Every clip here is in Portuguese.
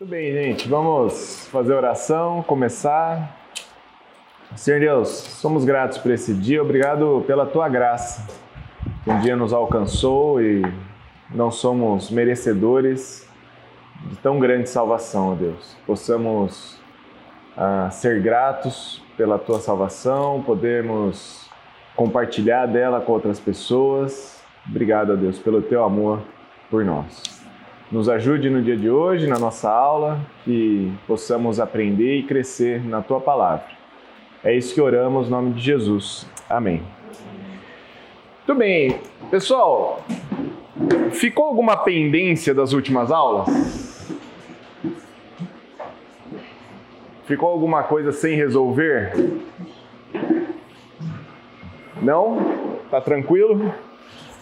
Muito bem, gente. Vamos fazer oração, começar. Senhor Deus, somos gratos por esse dia. Obrigado pela tua graça. Um dia nos alcançou e não somos merecedores de tão grande salvação, ó Deus. Possamos ah, ser gratos pela tua salvação, podermos compartilhar dela com outras pessoas. Obrigado, ó Deus, pelo teu amor por nós nos ajude no dia de hoje, na nossa aula, que possamos aprender e crescer na tua palavra. É isso que oramos em nome de Jesus. Amém. Muito bem, pessoal. Ficou alguma pendência das últimas aulas? Ficou alguma coisa sem resolver? Não? Tá tranquilo?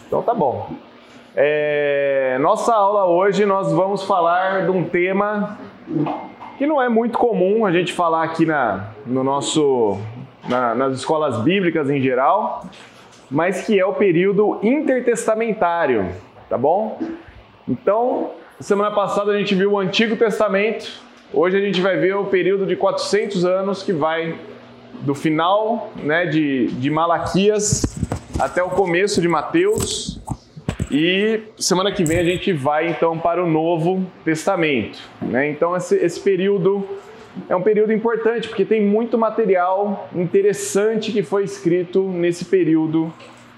Então tá bom. É, nossa aula hoje nós vamos falar de um tema que não é muito comum a gente falar aqui na, no nosso, na, nas escolas bíblicas em geral, mas que é o período intertestamentário, tá bom? Então, semana passada a gente viu o Antigo Testamento, hoje a gente vai ver o período de 400 anos que vai do final né, de, de Malaquias até o começo de Mateus. E semana que vem a gente vai então para o Novo Testamento. Né? Então esse, esse período é um período importante porque tem muito material interessante que foi escrito nesse período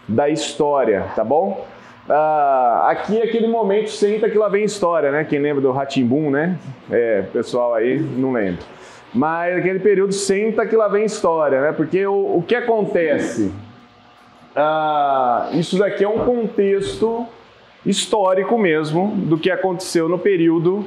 da história, tá bom? Ah, aqui é aquele momento senta que lá vem história, né? Quem lembra do Ratimbum, né? É, pessoal aí não lembra. Mas aquele período senta que lá vem história, né? Porque o, o que acontece? Ah, isso daqui é um contexto histórico mesmo do que aconteceu no período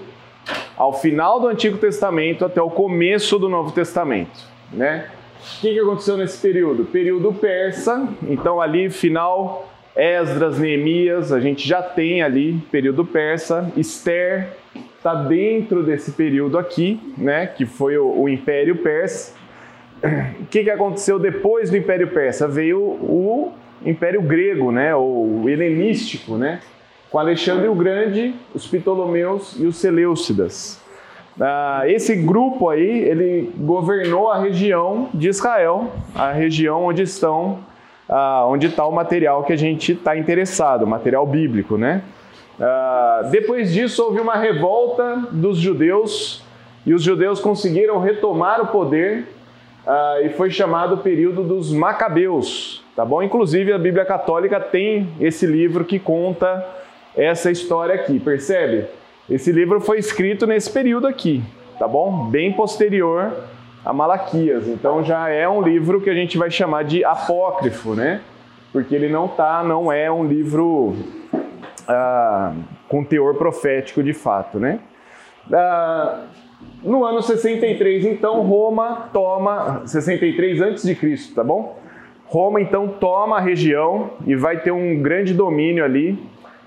ao final do Antigo Testamento até o começo do Novo Testamento, né? O que, que aconteceu nesse período? Período persa, então ali final Esdras, Neemias, a gente já tem ali período persa, Esther está dentro desse período aqui, né? Que foi o, o Império Persa. O que, que aconteceu depois do Império Persa? Veio o Império Grego, né, ou helenístico, né, com Alexandre o Grande, os Ptolomeus e os Seleucidas. Ah, esse grupo aí, ele governou a região de Israel, a região onde estão, ah, onde está o material que a gente está interessado, material bíblico, né? Ah, depois disso houve uma revolta dos judeus e os judeus conseguiram retomar o poder e foi chamado período dos Macabeus, tá bom? Inclusive a Bíblia Católica tem esse livro que conta essa história aqui, percebe? Esse livro foi escrito nesse período aqui, tá bom? Bem posterior a Malaquias. Então já é um livro que a gente vai chamar de apócrifo, né? Porque ele não tá, não é um livro ah, com teor profético de fato, né? Ah, no ano 63, então, Roma toma 63 antes de Cristo, tá bom? Roma então toma a região e vai ter um grande domínio ali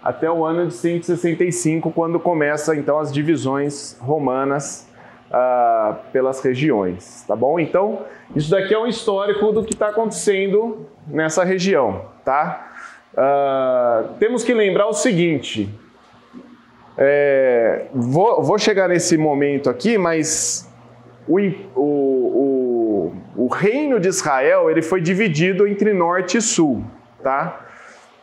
até o ano de 165, quando começa então as divisões romanas uh, pelas regiões, tá bom? Então isso daqui é um histórico do que está acontecendo nessa região, tá? Uh, temos que lembrar o seguinte. É, vou, vou chegar nesse momento aqui, mas o, o, o, o, reino de Israel ele foi dividido entre norte e sul, tá?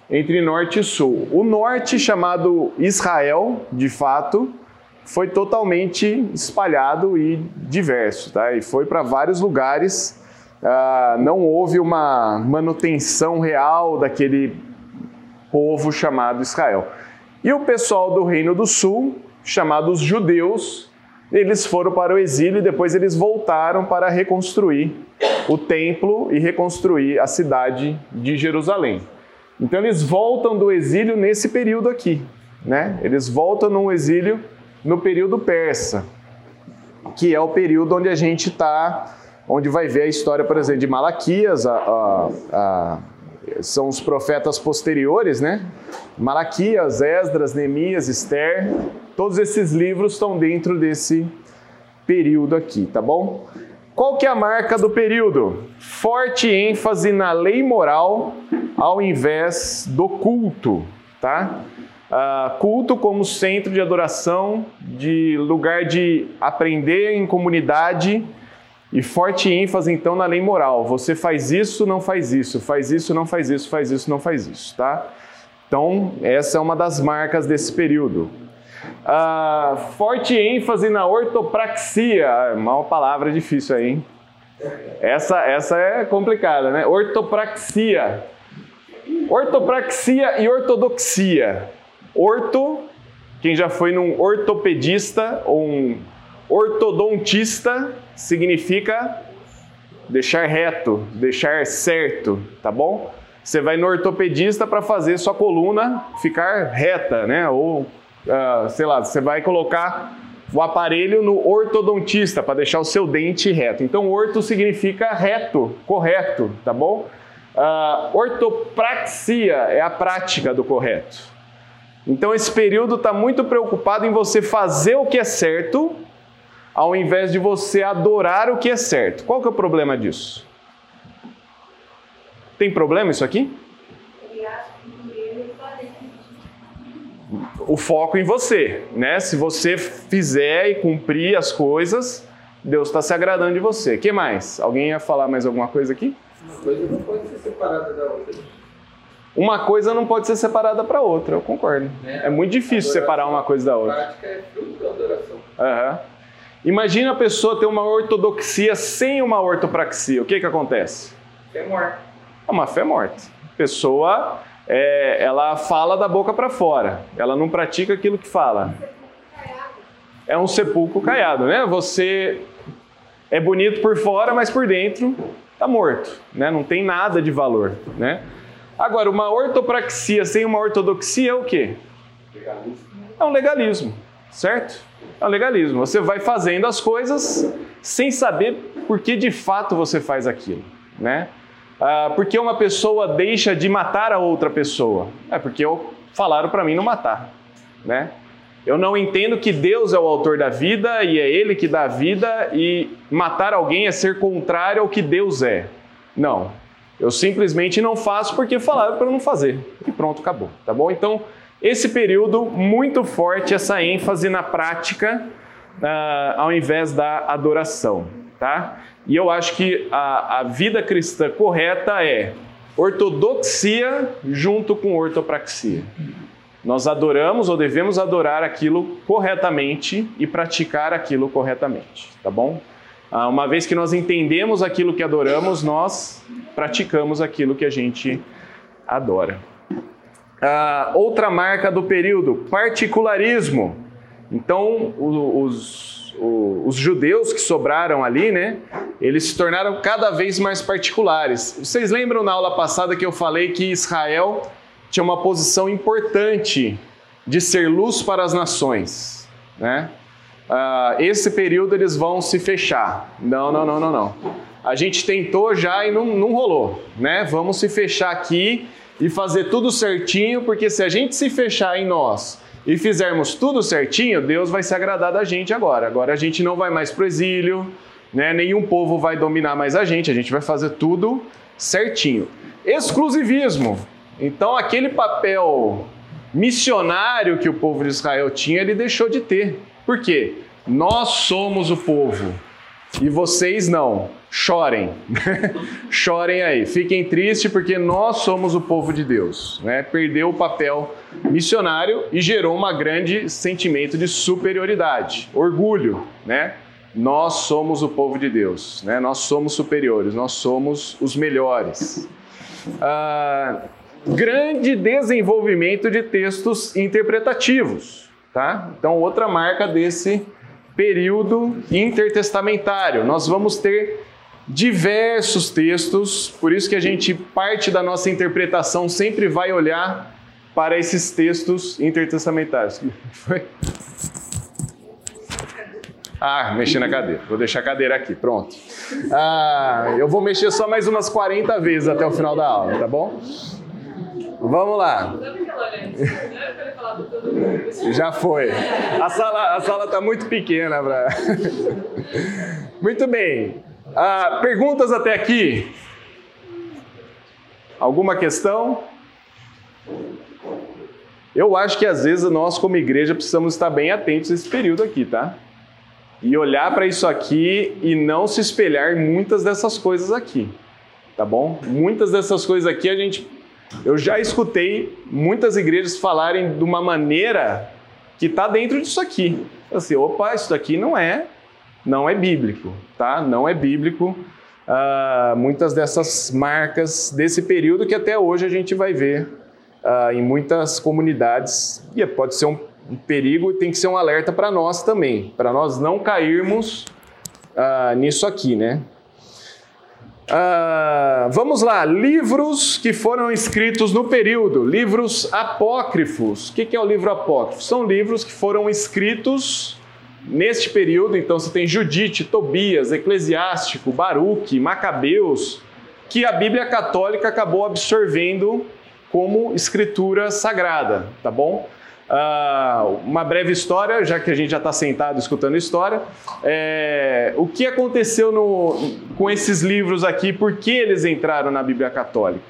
Entre norte e sul. O norte, chamado Israel, de fato, foi totalmente espalhado e diverso, tá? E foi para vários lugares. Ah, não houve uma manutenção real daquele povo chamado Israel. E o pessoal do Reino do Sul, chamados judeus, eles foram para o exílio e depois eles voltaram para reconstruir o templo e reconstruir a cidade de Jerusalém. Então eles voltam do exílio nesse período aqui, né? Eles voltam no exílio no período persa, que é o período onde a gente está, onde vai ver a história, por exemplo, de Malaquias, a, a, a, são os profetas posteriores, né? Malaquias, Esdras, Neemias, Esther, Todos esses livros estão dentro desse período aqui, tá bom? Qual que é a marca do período? Forte ênfase na lei moral ao invés do culto, tá? Uh, culto como centro de adoração, de lugar de aprender em comunidade e forte ênfase então na lei moral. Você faz isso, não faz isso, faz isso, não faz isso, faz isso, não faz isso, tá? Então, essa é uma das marcas desse período. Uh, forte ênfase na ortopraxia. É uma palavra difícil aí, hein? Essa, essa é complicada, né? Ortopraxia. Ortopraxia e ortodoxia. Orto, quem já foi num ortopedista ou um ortodontista, significa deixar reto, deixar certo, tá bom? Você vai no ortopedista para fazer sua coluna ficar reta, né? Ou, uh, sei lá, você vai colocar o aparelho no ortodontista para deixar o seu dente reto. Então, orto significa reto, correto, tá bom? Uh, ortopraxia é a prática do correto. Então, esse período está muito preocupado em você fazer o que é certo, ao invés de você adorar o que é certo. Qual que é o problema disso? Tem problema isso aqui? O foco em você, né? Se você fizer e cumprir as coisas, Deus está se agradando de você. que mais? Alguém ia falar mais alguma coisa aqui? Uma coisa não pode ser separada da outra. Uma coisa não pode ser separada para outra, eu concordo. É, é muito difícil separar uma coisa da outra. A prática é fruto da adoração. Uhum. Imagina a pessoa ter uma ortodoxia sem uma ortopraxia. O que que acontece? Fé morta. É uma fé morta. A pessoa, é, ela fala da boca para fora. Ela não pratica aquilo que fala. É um sepulcro caiado, né? Você é bonito por fora, mas por dentro está morto, né? Não tem nada de valor, né? Agora, uma ortopraxia sem uma ortodoxia é o quê? Legalismo. É um legalismo, certo? É um legalismo. Você vai fazendo as coisas sem saber por que de fato você faz aquilo, né? Ah, porque uma pessoa deixa de matar a outra pessoa? É porque falaram para mim não matar, né? Eu não entendo que Deus é o autor da vida e é Ele que dá a vida e matar alguém é ser contrário ao que Deus é. Não. Eu simplesmente não faço porque falaram para não fazer. E pronto, acabou. Tá bom? Então, esse período muito forte, essa ênfase na prática uh, ao invés da adoração. Tá? E eu acho que a, a vida cristã correta é ortodoxia junto com ortopraxia. Nós adoramos ou devemos adorar aquilo corretamente e praticar aquilo corretamente, tá bom? Ah, uma vez que nós entendemos aquilo que adoramos, nós praticamos aquilo que a gente adora. Ah, outra marca do período, particularismo. Então, os, os, os, judeus que sobraram ali, né, eles se tornaram cada vez mais particulares. Vocês lembram na aula passada que eu falei que Israel tinha uma posição importante de ser luz para as nações, né? Uh, esse período eles vão se fechar. Não, não, não, não, não. A gente tentou já e não, não rolou, né? Vamos se fechar aqui e fazer tudo certinho, porque se a gente se fechar em nós e fizermos tudo certinho, Deus vai se agradar da gente agora. Agora a gente não vai mais para o exílio, né? nenhum povo vai dominar mais a gente, a gente vai fazer tudo certinho. Exclusivismo. Então, aquele papel missionário que o povo de Israel tinha, ele deixou de ter. Por quê? Nós somos o povo e vocês não. Chorem, chorem aí, fiquem tristes porque nós somos o povo de Deus. Né? Perdeu o papel missionário e gerou um grande sentimento de superioridade, orgulho, né? Nós somos o povo de Deus, né? Nós somos superiores, nós somos os melhores. Ah, grande desenvolvimento de textos interpretativos. Tá? Então, outra marca desse período intertestamentário. Nós vamos ter diversos textos, por isso que a gente parte da nossa interpretação sempre vai olhar para esses textos intertestamentários. Foi? Ah, mexi na cadeira. Vou deixar a cadeira aqui, pronto. Ah, eu vou mexer só mais umas 40 vezes até o final da aula, tá bom? Vamos lá. Já foi. A sala a sala está muito pequena para. muito bem. Ah, perguntas até aqui? Alguma questão? Eu acho que às vezes nós, como igreja, precisamos estar bem atentos nesse período aqui, tá? E olhar para isso aqui e não se espelhar em muitas dessas coisas aqui, tá bom? Muitas dessas coisas aqui a gente. Eu já escutei muitas igrejas falarem de uma maneira que está dentro disso aqui. Assim, opa, isso daqui não é, não é bíblico, tá? Não é bíblico. Uh, muitas dessas marcas desse período que até hoje a gente vai ver uh, em muitas comunidades. E pode ser um, um perigo e tem que ser um alerta para nós também, para nós não cairmos uh, nisso aqui, né? Vamos lá, livros que foram escritos no período, livros apócrifos. O que é o livro apócrifo? São livros que foram escritos neste período. Então você tem Judite, Tobias, Eclesiástico, Baruque, Macabeus, que a Bíblia Católica acabou absorvendo como escritura sagrada, tá bom? Uh, uma breve história, já que a gente já está sentado escutando história. É, o que aconteceu no, com esses livros aqui? Por que eles entraram na Bíblia Católica?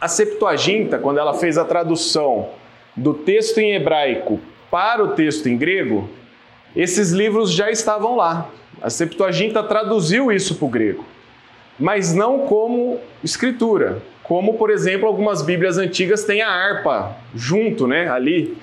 A Septuaginta, quando ela fez a tradução do texto em hebraico para o texto em grego, esses livros já estavam lá. A Septuaginta traduziu isso para o grego, mas não como escritura como por exemplo algumas Bíblias antigas têm a harpa junto, né, ali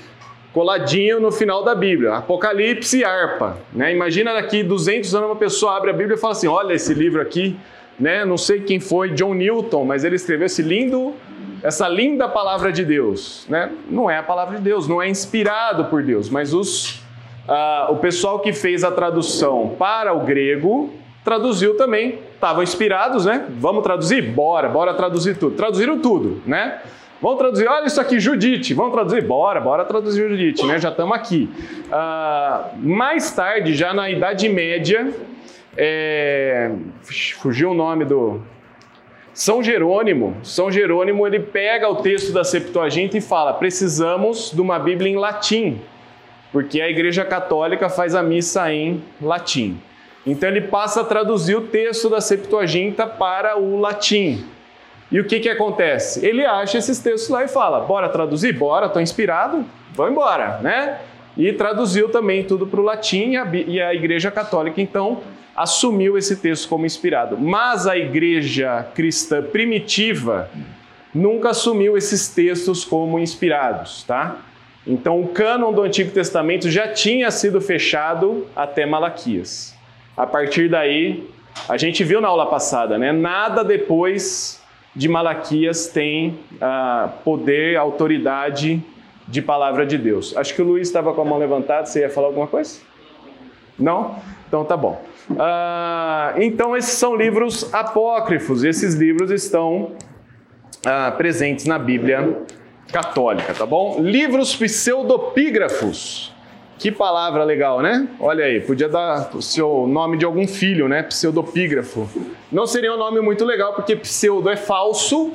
coladinho no final da Bíblia, Apocalipse e harpa, né? Imagina daqui 200 anos uma pessoa abre a Bíblia e fala assim: "Olha esse livro aqui, né? Não sei quem foi, John Newton, mas ele escreveu esse lindo essa linda palavra de Deus, né? Não é a palavra de Deus, não é inspirado por Deus, mas os uh, o pessoal que fez a tradução para o grego traduziu também, estavam inspirados, né? Vamos traduzir? Bora, bora traduzir tudo. Traduziram tudo, né? Vamos traduzir, olha isso aqui, Judite. Vamos traduzir? Bora, bora traduzir Judite, né? Já estamos aqui. Uh, mais tarde, já na Idade Média, é... fugiu o nome do. São Jerônimo. São Jerônimo ele pega o texto da Septuaginta e fala: precisamos de uma Bíblia em latim, porque a Igreja Católica faz a missa em latim. Então ele passa a traduzir o texto da Septuaginta para o latim. E o que, que acontece? Ele acha esses textos lá e fala: bora traduzir? Bora, estou inspirado, vamos embora, né? E traduziu também tudo para o latim e a Igreja Católica então assumiu esse texto como inspirado. Mas a Igreja cristã primitiva nunca assumiu esses textos como inspirados, tá? Então o cânon do Antigo Testamento já tinha sido fechado até Malaquias. A partir daí, a gente viu na aula passada, né? Nada depois de Malaquias tem ah, poder, autoridade de palavra de Deus. Acho que o Luiz estava com a mão levantada. Você ia falar alguma coisa? Não? Então tá bom. Ah, então esses são livros apócrifos. Esses livros estão ah, presentes na Bíblia católica, tá bom? Livros pseudopígrafos. Que palavra legal, né? Olha aí, podia dar o seu nome de algum filho, né? Pseudopígrafo. Não seria um nome muito legal, porque pseudo é falso,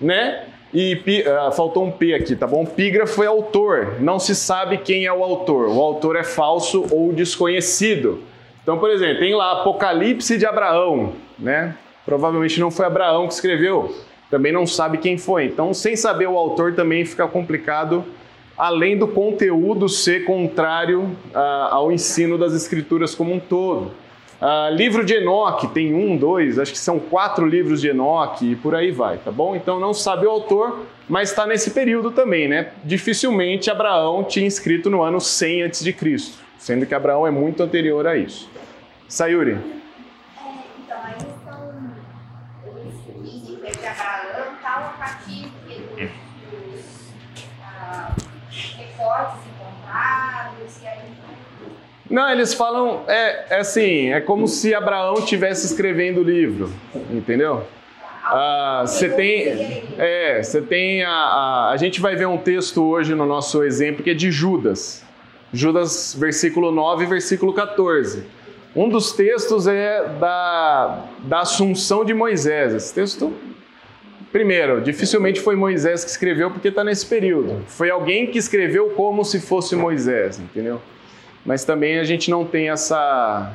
né? E uh, faltou um P aqui, tá bom? Pígrafo é autor, não se sabe quem é o autor. O autor é falso ou desconhecido. Então, por exemplo, tem lá Apocalipse de Abraão, né? Provavelmente não foi Abraão que escreveu, também não sabe quem foi. Então, sem saber o autor também fica complicado além do conteúdo ser contrário ah, ao ensino das escrituras como um todo. Ah, livro de Enoque, tem um, dois, acho que são quatro livros de Enoque e por aí vai, tá bom? Então não sabe o autor, mas está nesse período também, né? Dificilmente Abraão tinha escrito no ano 100 a.C., sendo que Abraão é muito anterior a isso. Sayuri. Não, eles falam, é, é assim, é como se Abraão estivesse escrevendo o livro, entendeu? Ah, você tem, é, você tem a, a, a gente vai ver um texto hoje no nosso exemplo que é de Judas, Judas versículo 9 versículo 14. Um dos textos é da, da Assunção de Moisés. Esse texto, primeiro, dificilmente foi Moisés que escreveu porque está nesse período. Foi alguém que escreveu como se fosse Moisés, entendeu? Mas também a gente não tem essa.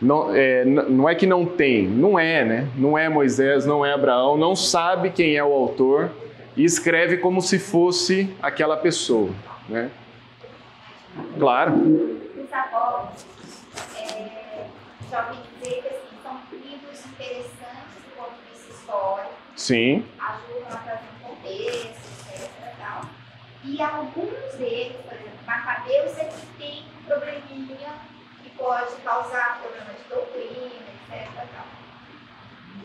Não é, não é que não tem, não é, né? Não é Moisés, não é Abraão, não sabe quem é o autor. e escreve como se fosse aquela pessoa, né? Claro. Os avós, é, já ouvi dizer que assim, são livros interessantes do ponto de vista histórico, Sim. ajudam a trazer um contexto, etc. Tal. E alguns deles, por exemplo, Macabeus é que tem um probleminha que pode causar problema de doutrina, etc. Tal.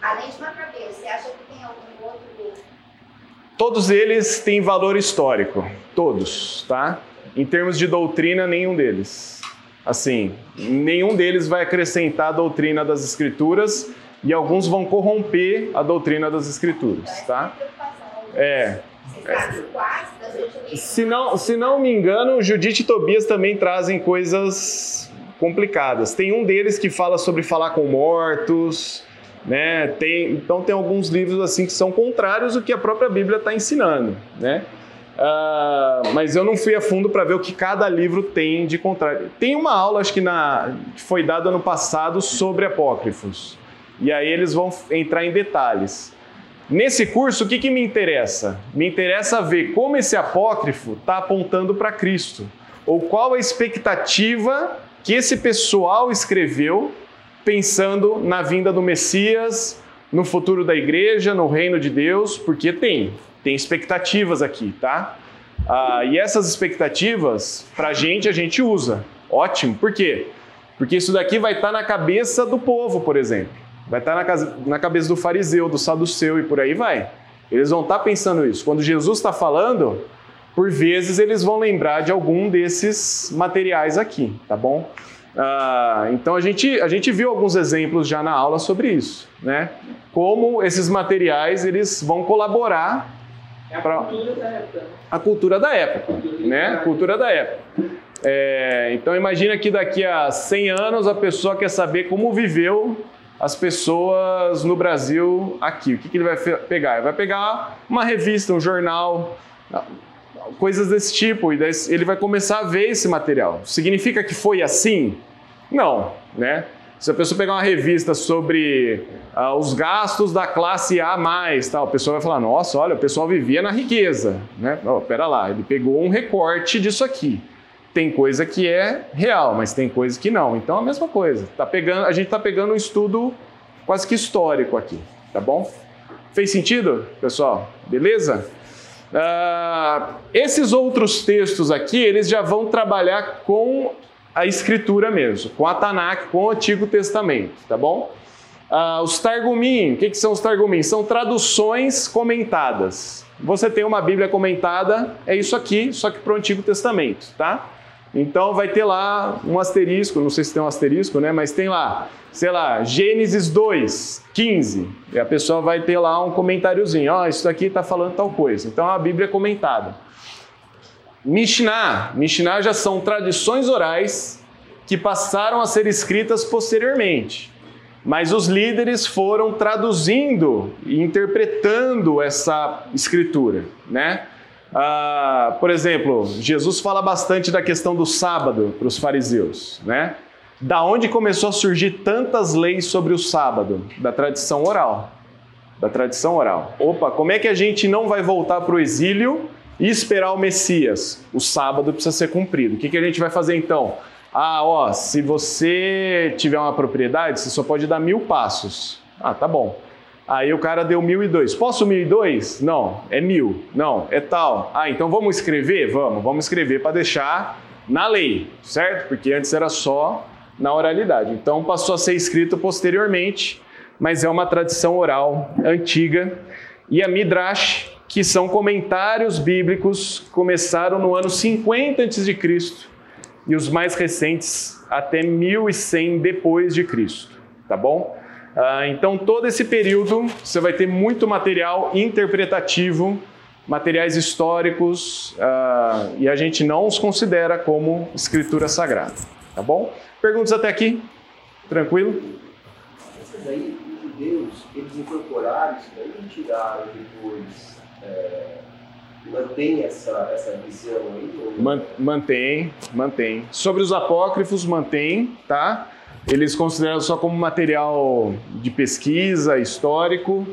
Além de Macabeus, você acha que tem algum outro Todos eles têm valor histórico, todos, tá? Em termos de doutrina, nenhum deles. Assim, nenhum deles vai acrescentar a doutrina das escrituras e alguns vão corromper a doutrina das escrituras, essa tá? É. Se não, se não me engano, Judite e Tobias também trazem coisas complicadas. Tem um deles que fala sobre falar com mortos, né? Tem, então tem alguns livros assim que são contrários ao que a própria Bíblia está ensinando, né? Ah, mas eu não fui a fundo para ver o que cada livro tem de contrário. Tem uma aula, acho que na, que foi dada ano passado, sobre apócrifos. E aí eles vão entrar em detalhes. Nesse curso, o que, que me interessa? Me interessa ver como esse apócrifo está apontando para Cristo. Ou qual a expectativa que esse pessoal escreveu pensando na vinda do Messias, no futuro da igreja, no reino de Deus, porque tem, tem expectativas aqui, tá? Ah, e essas expectativas, para a gente, a gente usa. Ótimo, por quê? Porque isso daqui vai estar na cabeça do povo, por exemplo. Vai estar na, casa- na cabeça do fariseu, do saduceu e por aí vai. Eles vão estar pensando isso. Quando Jesus está falando, por vezes eles vão lembrar de algum desses materiais aqui, tá bom? Ah, então a gente, a gente viu alguns exemplos já na aula sobre isso, né? Como esses materiais eles vão colaborar É a Pra- cultura da época. né? a cultura da época, né? Cultura da época. É, então imagina que daqui a 100 anos a pessoa quer saber como viveu as pessoas no Brasil aqui. O que, que ele vai pegar? Ele vai pegar uma revista, um jornal, coisas desse tipo, e ele vai começar a ver esse material. Significa que foi assim? Não, né? Se a pessoa pegar uma revista sobre ah, os gastos da classe A+, tal, a pessoa vai falar, nossa, olha, o pessoal vivia na riqueza, né? Oh, pera lá, ele pegou um recorte disso aqui. Tem coisa que é real, mas tem coisa que não. Então, a mesma coisa. Tá pegando, a gente está pegando um estudo quase que histórico aqui, tá bom? Fez sentido, pessoal? Beleza? Ah, esses outros textos aqui, eles já vão trabalhar com a escritura mesmo, com a Tanakh, com o Antigo Testamento, tá bom? Ah, os Targumim, o que, que são os Targumim? São traduções comentadas. Você tem uma Bíblia comentada, é isso aqui, só que para o Antigo Testamento, tá? Então vai ter lá um asterisco, não sei se tem um asterisco, né? Mas tem lá, sei lá, Gênesis 2, 15. E a pessoa vai ter lá um comentáriozinho, ó, isso daqui está falando tal coisa. Então a Bíblia é comentada. Mishnah, Mishnah já são tradições orais que passaram a ser escritas posteriormente. Mas os líderes foram traduzindo e interpretando essa escritura, né? Ah, por exemplo, Jesus fala bastante da questão do sábado para os fariseus, né? Da onde começou a surgir tantas leis sobre o sábado? Da tradição oral. Da tradição oral. Opa, como é que a gente não vai voltar para o exílio e esperar o Messias? O sábado precisa ser cumprido. O que, que a gente vai fazer então? Ah, ó, se você tiver uma propriedade, você só pode dar mil passos. Ah, tá bom. Aí o cara deu mil e dois. Posso mil e dois? Não, é mil. Não, é tal. Ah, então vamos escrever? Vamos, vamos escrever para deixar na lei, certo? Porque antes era só na oralidade. Então passou a ser escrito posteriormente, mas é uma tradição oral antiga. E a Midrash, que são comentários bíblicos, começaram no ano 50 a.C. e os mais recentes até 1100 depois de Cristo, tá bom? Ah, então, todo esse período você vai ter muito material interpretativo, materiais históricos, ah, e a gente não os considera como escritura sagrada, tá bom? Perguntas até aqui? Tranquilo? Essas aí, os judeus, eles incorporaram isso daí e tiraram depois. É, mantém essa, essa visão aí? Ou? Man- Mantém, mantém. Sobre os apócrifos, mantém, tá? Eles consideram só como material de pesquisa histórico.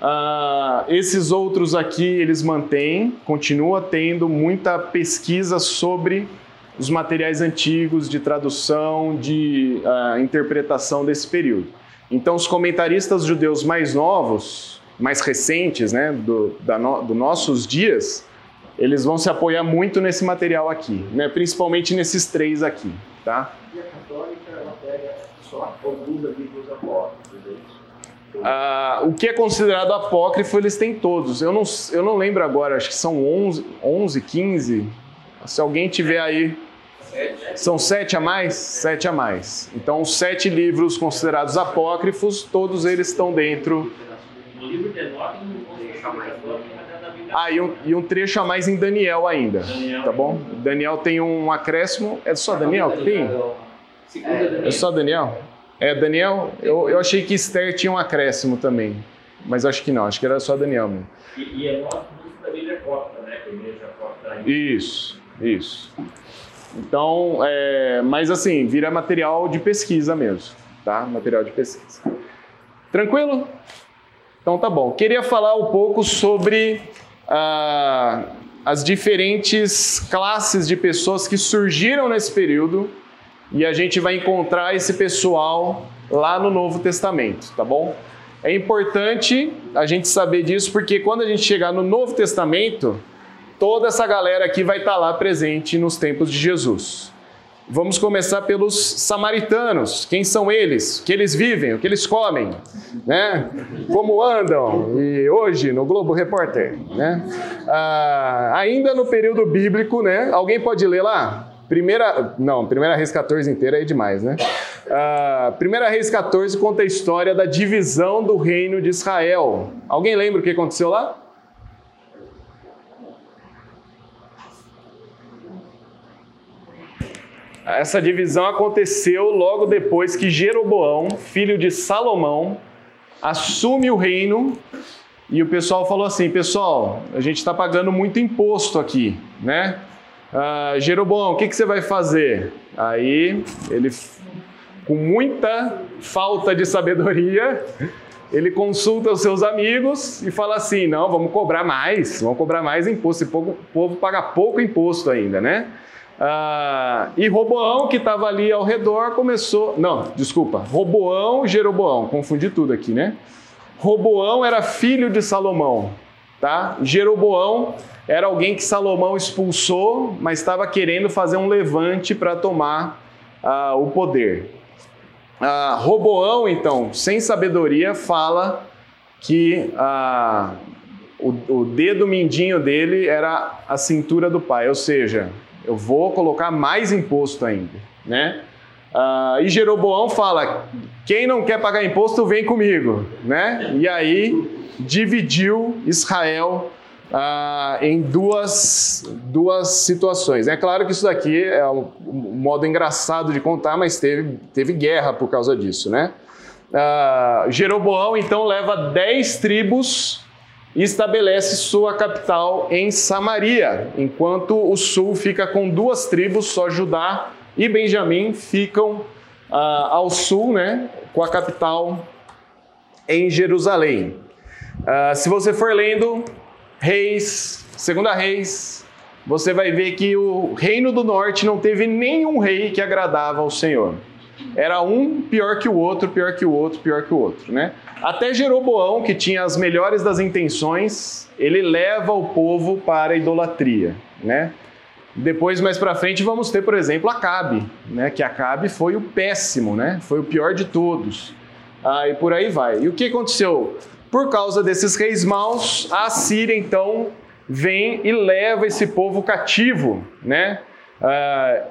Ah, esses outros aqui eles mantêm, continua tendo muita pesquisa sobre os materiais antigos de tradução, de ah, interpretação desse período. Então, os comentaristas judeus mais novos, mais recentes, né, do, da no, dos nossos dias, eles vão se apoiar muito nesse material aqui, né, principalmente nesses três aqui, tá? E a católica, só alguns livros apócrifos, é isso? Ah, o que é considerado apócrifo, eles têm todos. Eu não, eu não lembro agora, acho que são 11, 11 15. Se alguém tiver aí. São sete a mais? Sete a mais. Então, os sete livros considerados apócrifos, todos eles estão dentro. Da Bíblia. Ah, e um, e um trecho a mais em Daniel ainda. Tá bom? Daniel tem um acréscimo. É só Daniel que tem? É só Daniel? É, Daniel? Eu, eu achei que Esther tinha um acréscimo também. Mas acho que não, acho que era só Daniel mesmo. E, e Enoque diz da Bíblia cópita, né? Que a igreja cópita Isso, isso. Então, é, mas assim, vira material de pesquisa mesmo, tá? Material de pesquisa. Tranquilo? Então tá bom. Queria falar um pouco sobre ah, as diferentes classes de pessoas que surgiram nesse período e a gente vai encontrar esse pessoal lá no Novo Testamento, tá bom? É importante a gente saber disso porque quando a gente chegar no Novo Testamento, toda essa galera aqui vai estar lá presente nos tempos de Jesus. Vamos começar pelos samaritanos. Quem são eles? O que eles vivem? O que eles comem? Né? Como andam? E hoje no Globo Repórter, né? Ah, ainda no período bíblico, né? Alguém pode ler lá? Primeira, não, Primeira Reis 14 inteira é demais, né? Ah, primeira Reis 14 conta a história da divisão do reino de Israel. Alguém lembra o que aconteceu lá? Essa divisão aconteceu logo depois que Jeroboão, filho de Salomão, assume o reino e o pessoal falou assim: pessoal, a gente está pagando muito imposto aqui, né? Ah, Jeroboão, o que, que você vai fazer? Aí ele, com muita falta de sabedoria, ele consulta os seus amigos e fala assim: não, vamos cobrar mais, vamos cobrar mais imposto. Esse povo, o povo paga pouco imposto ainda, né? Ah, e Roboão, que estava ali ao redor, começou. Não, desculpa. Roboão e Jeroboão, confundi tudo aqui, né? Roboão era filho de Salomão, tá? Jeroboão era alguém que Salomão expulsou, mas estava querendo fazer um levante para tomar ah, o poder. Ah, Roboão, então, sem sabedoria, fala que ah, o, o dedo mindinho dele era a cintura do pai, ou seja, eu vou colocar mais imposto ainda, né? Ah, e Jeroboão fala: quem não quer pagar imposto, vem comigo, né? E aí dividiu Israel ah, em duas, duas situações. É claro que isso daqui é um, modo engraçado de contar, mas teve, teve guerra por causa disso, né? Ah, Jeroboão então leva dez tribos e estabelece sua capital em Samaria, enquanto o sul fica com duas tribos, só Judá e Benjamim ficam ah, ao sul, né, com a capital em Jerusalém. Ah, se você for lendo Reis, Segunda Reis, você vai ver que o reino do norte não teve nenhum rei que agradava ao Senhor. Era um pior que o outro, pior que o outro, pior que o outro, né? Até Jeroboão, que tinha as melhores das intenções, ele leva o povo para a idolatria, né? Depois, mais para frente, vamos ter, por exemplo, Acabe, né? Que Acabe foi o péssimo, né? Foi o pior de todos. Ah, e por aí vai. E o que aconteceu? Por causa desses reis maus, a Síria, então, vem e leva esse povo cativo, né? Ah,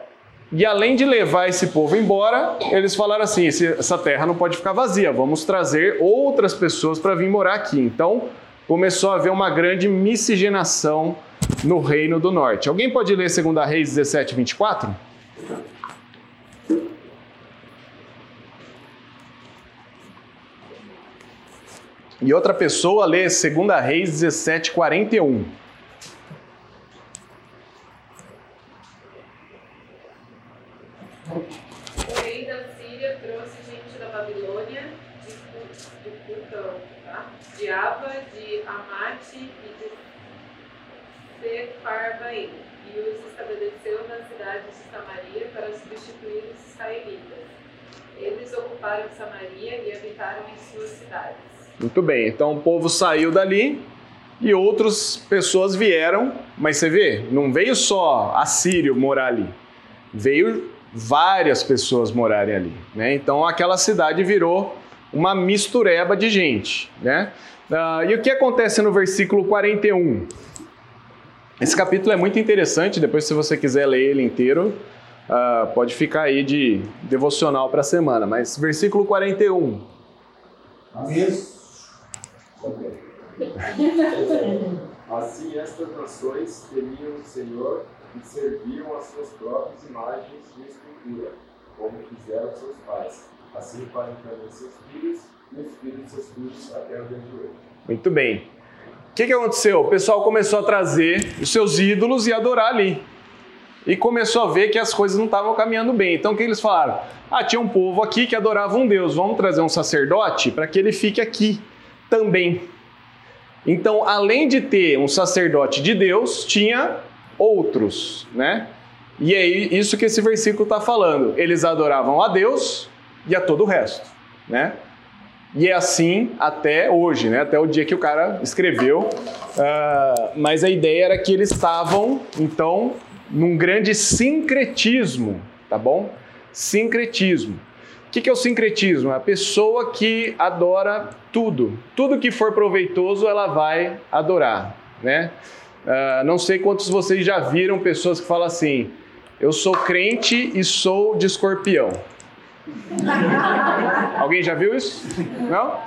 e além de levar esse povo embora, eles falaram assim: essa terra não pode ficar vazia, vamos trazer outras pessoas para vir morar aqui. Então começou a haver uma grande miscigenação no Reino do Norte. Alguém pode ler 2 Reis 17, 24? E outra pessoa lê 2 Reis 17, 41. O rei da Síria trouxe gente da Babilônia, de Plutão, tá? de Ava, de Amate e de Sefarvaim, e os estabeleceu nas cidades de Samaria para substituir os israelitas. Eles ocuparam Samaria e habitaram em suas cidades. Muito bem, então o povo saiu dali e outras pessoas vieram, mas você vê, não veio só assírio morar ali, veio várias pessoas morarem ali, né? Então aquela cidade virou uma mistureba de gente, né? Ah, e o que acontece no versículo 41? Esse capítulo é muito interessante, depois se você quiser ler ele inteiro, ah, pode ficar aí de devocional para a semana, mas versículo 41. Assim estas nações temiam o Senhor e serviam as suas próprias imagens de escultura, como fizeram seus pais. Assim fazem também seus filhos e os filhos de seus filhos até o dia de hoje. Muito bem. O que, que aconteceu? O pessoal começou a trazer os seus ídolos e adorar ali. E começou a ver que as coisas não estavam caminhando bem. Então o que eles falaram? Ah, tinha um povo aqui que adorava um Deus. Vamos trazer um sacerdote para que ele fique aqui também. Então, além de ter um sacerdote de Deus, tinha outros, né? E é isso que esse versículo está falando. Eles adoravam a Deus e a todo o resto, né? E é assim até hoje, né? Até o dia que o cara escreveu. Uh, mas a ideia era que eles estavam, então, num grande sincretismo, tá bom? Sincretismo. Que, que é o sincretismo? É a pessoa que adora tudo. Tudo que for proveitoso, ela vai adorar, né? Uh, não sei quantos vocês já viram pessoas que falam assim: eu sou crente e sou de escorpião. Alguém já viu isso? Não?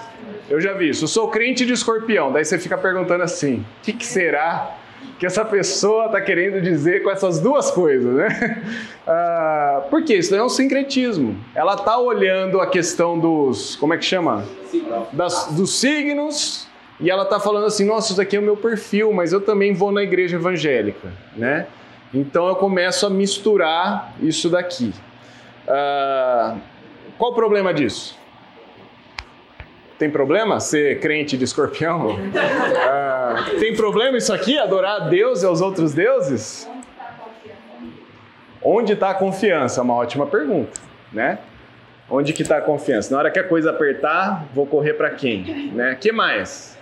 Eu já vi isso. Eu sou crente de escorpião. Daí você fica perguntando assim: o que, que será que essa pessoa está querendo dizer com essas duas coisas, né? Ah, por quê? Isso é um sincretismo. Ela está olhando a questão dos. Como é que chama? Das, dos signos. E ela está falando assim: nossa, isso aqui é o meu perfil, mas eu também vou na igreja evangélica, né? Então eu começo a misturar isso daqui. Ah, qual o problema disso? Tem problema ser crente de escorpião? Ah, tem problema isso aqui, adorar a Deus e aos outros deuses? Onde está a confiança? Uma ótima pergunta, né? Onde que está a confiança? Na hora que a coisa apertar, vou correr para quem? Né? que mais?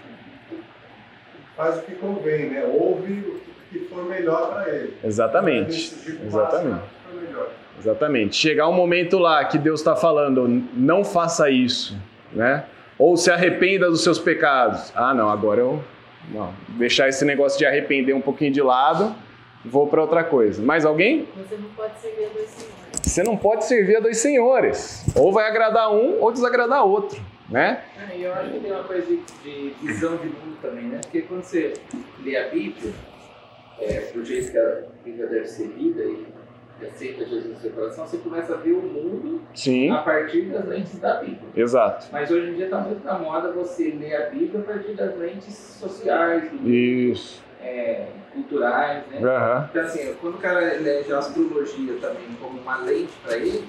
Faz o que convém, né? Ouve o que for melhor para ele. Exatamente. Exatamente. Exatamente. Chegar um momento lá que Deus está falando, não faça isso, né? Ou se arrependa dos seus pecados. Ah, não, agora eu não, deixar esse negócio de arrepender um pouquinho de lado, vou para outra coisa. Mais alguém? Você não pode servir a dois senhores. Você não pode servir a dois senhores. Ou vai agradar um ou desagradar outro, né? E eu acho que tem uma coisa de, de visão de mundo também, né? Porque quando você lê a Bíblia, é, do jeito que a Bíblia deve ser lida e aceita Jesus no seu coração, você começa a ver o mundo Sim, a partir das lentes da Bíblia. exato. Mas hoje em dia está muito na moda você ler a Bíblia a partir das lentes sociais, do- Isso. é, culturais, né? Aham. Então, assim, quando o cara elege a astrologia também como uma lente para ele,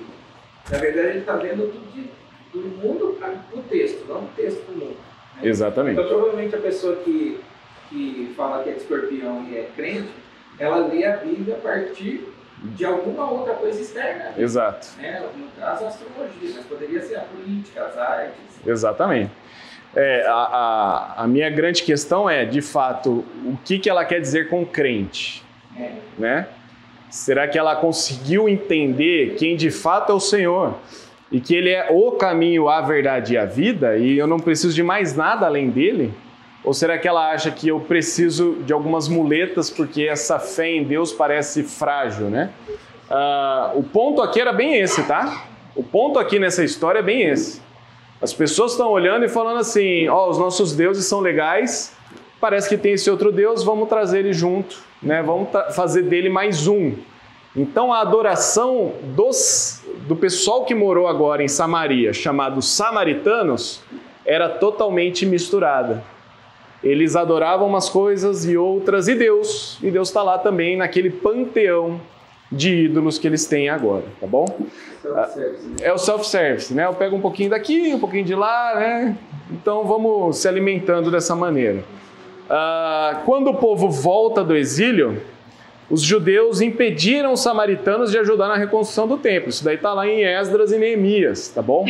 na verdade ele está vendo tudo de, do mundo para o texto, não do texto para o mundo. né? Exatamente. Então, provavelmente a pessoa que, que fala que é de escorpião e é crente, ela lê a Bíblia a partir de alguma outra coisa externa. Exato. Né? No caso, a astrologia, mas poderia ser a política, as artes. Exatamente. É, a, a, a minha grande questão é, de fato, o que, que ela quer dizer com crente? É. Né? Será que ela conseguiu entender quem de fato é o Senhor? E que Ele é o caminho, a verdade e a vida? E eu não preciso de mais nada além dele? Ou será que ela acha que eu preciso de algumas muletas porque essa fé em Deus parece frágil, né? Ah, o ponto aqui era bem esse, tá? O ponto aqui nessa história é bem esse. As pessoas estão olhando e falando assim: ó, os nossos deuses são legais, parece que tem esse outro Deus, vamos trazer ele junto, né? Vamos fazer dele mais um. Então a adoração dos, do pessoal que morou agora em Samaria, chamados samaritanos, era totalmente misturada. Eles adoravam umas coisas e outras, e Deus, e Deus está lá também naquele panteão de ídolos que eles têm agora, tá bom? Né? É o self-service, né? Eu pego um pouquinho daqui, um pouquinho de lá, né? Então vamos se alimentando dessa maneira. Ah, quando o povo volta do exílio, os judeus impediram os samaritanos de ajudar na reconstrução do templo. Isso daí está lá em Esdras e Neemias, tá bom?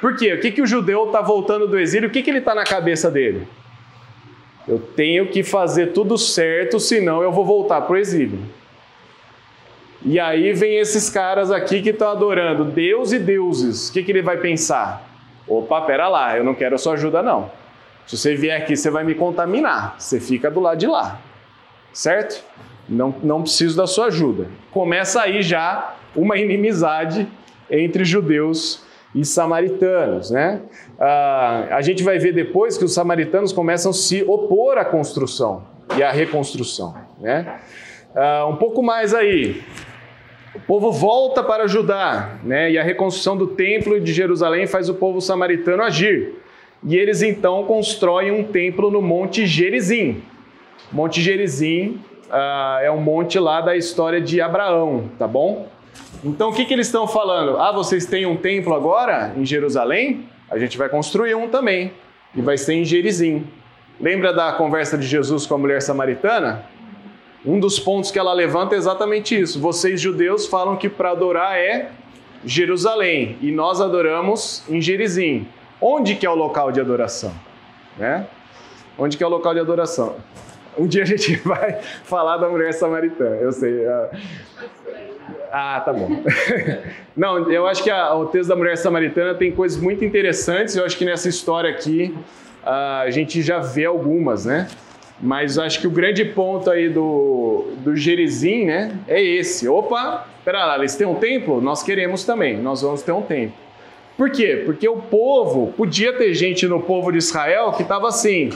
Por quê? O que, que o judeu está voltando do exílio? O que, que ele está na cabeça dele? Eu tenho que fazer tudo certo, senão eu vou voltar para o exílio. E aí vem esses caras aqui que estão adorando Deus e deuses. O que, que ele vai pensar? Opa, pera lá, eu não quero a sua ajuda não. Se você vier aqui, você vai me contaminar. Você fica do lado de lá. Certo? Não, não preciso da sua ajuda. Começa aí já uma inimizade entre judeus e samaritanos, né? Ah, a gente vai ver depois que os samaritanos começam a se opor à construção e à reconstrução, né? Ah, um pouco mais aí, o povo volta para Judá, né? E a reconstrução do templo de Jerusalém faz o povo samaritano agir. E eles então constroem um templo no Monte Gerizim. Monte Gerizim uh, é um monte lá da história de Abraão, tá bom? Então o que, que eles estão falando? Ah, vocês têm um templo agora em Jerusalém? A gente vai construir um também. E vai ser em Gerizim. Lembra da conversa de Jesus com a mulher samaritana? Um dos pontos que ela levanta é exatamente isso. Vocês judeus falam que para adorar é Jerusalém e nós adoramos em Gerizim. Onde que é o local de adoração? Né? Onde que é o local de adoração? Um dia a gente vai falar da mulher samaritana, eu sei. Ah, ah tá bom. Não, eu acho que a, o texto da mulher samaritana tem coisas muito interessantes. Eu acho que nessa história aqui a gente já vê algumas, né? Mas acho que o grande ponto aí do, do Gerizim, né, é esse. Opa, pera lá, eles têm um templo? Nós queremos também, nós vamos ter um templo. Por quê? Porque o povo, podia ter gente no povo de Israel que estava assim,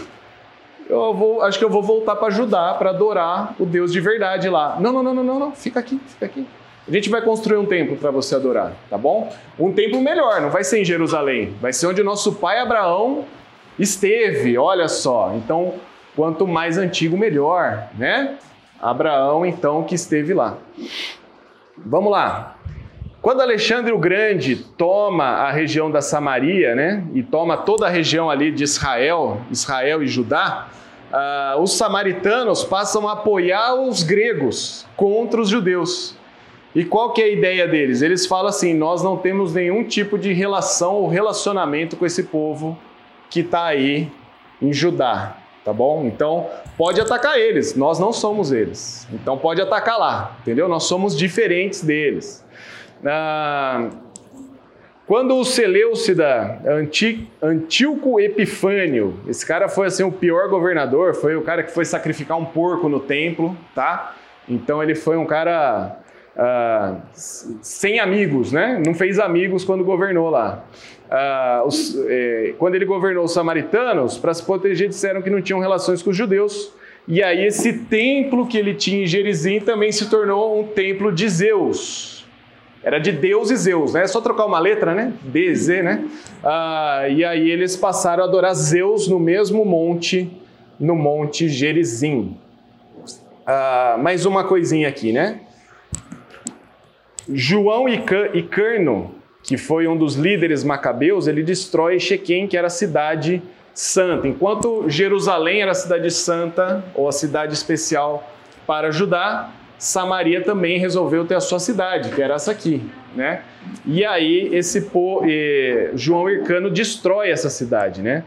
eu vou, acho que eu vou voltar para ajudar, para adorar o Deus de verdade lá. Não, não, não, não, não, não, fica aqui, fica aqui. A gente vai construir um templo para você adorar, tá bom? Um templo melhor, não vai ser em Jerusalém, vai ser onde nosso pai Abraão esteve, olha só. Então, quanto mais antigo, melhor, né? Abraão, então, que esteve lá. Vamos lá. Quando Alexandre o Grande toma a região da Samaria, né, e toma toda a região ali de Israel, Israel e Judá, uh, os samaritanos passam a apoiar os gregos contra os judeus. E qual que é a ideia deles? Eles falam assim: nós não temos nenhum tipo de relação ou relacionamento com esse povo que está aí em Judá tá bom? Então pode atacar eles, nós não somos eles. Então pode atacar lá, entendeu? Nós somos diferentes deles. Ah, quando o Seleucida, Anti, Antíoco Epifânio, esse cara foi assim o pior governador, foi o cara que foi sacrificar um porco no templo, tá? Então ele foi um cara ah, sem amigos, né? Não fez amigos quando governou lá. Ah, os, eh, quando ele governou os samaritanos, para se proteger, disseram que não tinham relações com os judeus. E aí esse templo que ele tinha em Gerizim também se tornou um templo de Zeus. Era de Deus e Zeus, né? É só trocar uma letra, né? D, Z, né? Ah, e aí eles passaram a adorar Zeus no mesmo monte, no monte Gerizim. Ah, mais uma coisinha aqui, né? João e Carno que foi um dos líderes macabeus, ele destrói Shequem, que era a cidade santa. Enquanto Jerusalém era a cidade santa, ou a cidade especial para Judá, Samaria também resolveu ter a sua cidade, que era essa aqui, né? E aí esse po, eh, João Hircano destrói essa cidade, né?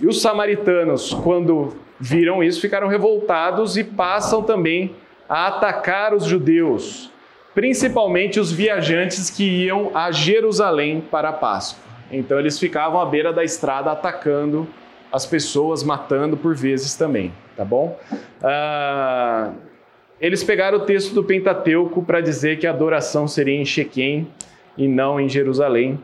E os samaritanos, quando viram isso, ficaram revoltados e passam também a atacar os judeus principalmente os viajantes que iam a Jerusalém para a Páscoa. Então eles ficavam à beira da estrada atacando as pessoas, matando por vezes também, tá bom? Ah, eles pegaram o texto do Pentateuco para dizer que a adoração seria em Shequém e não em Jerusalém.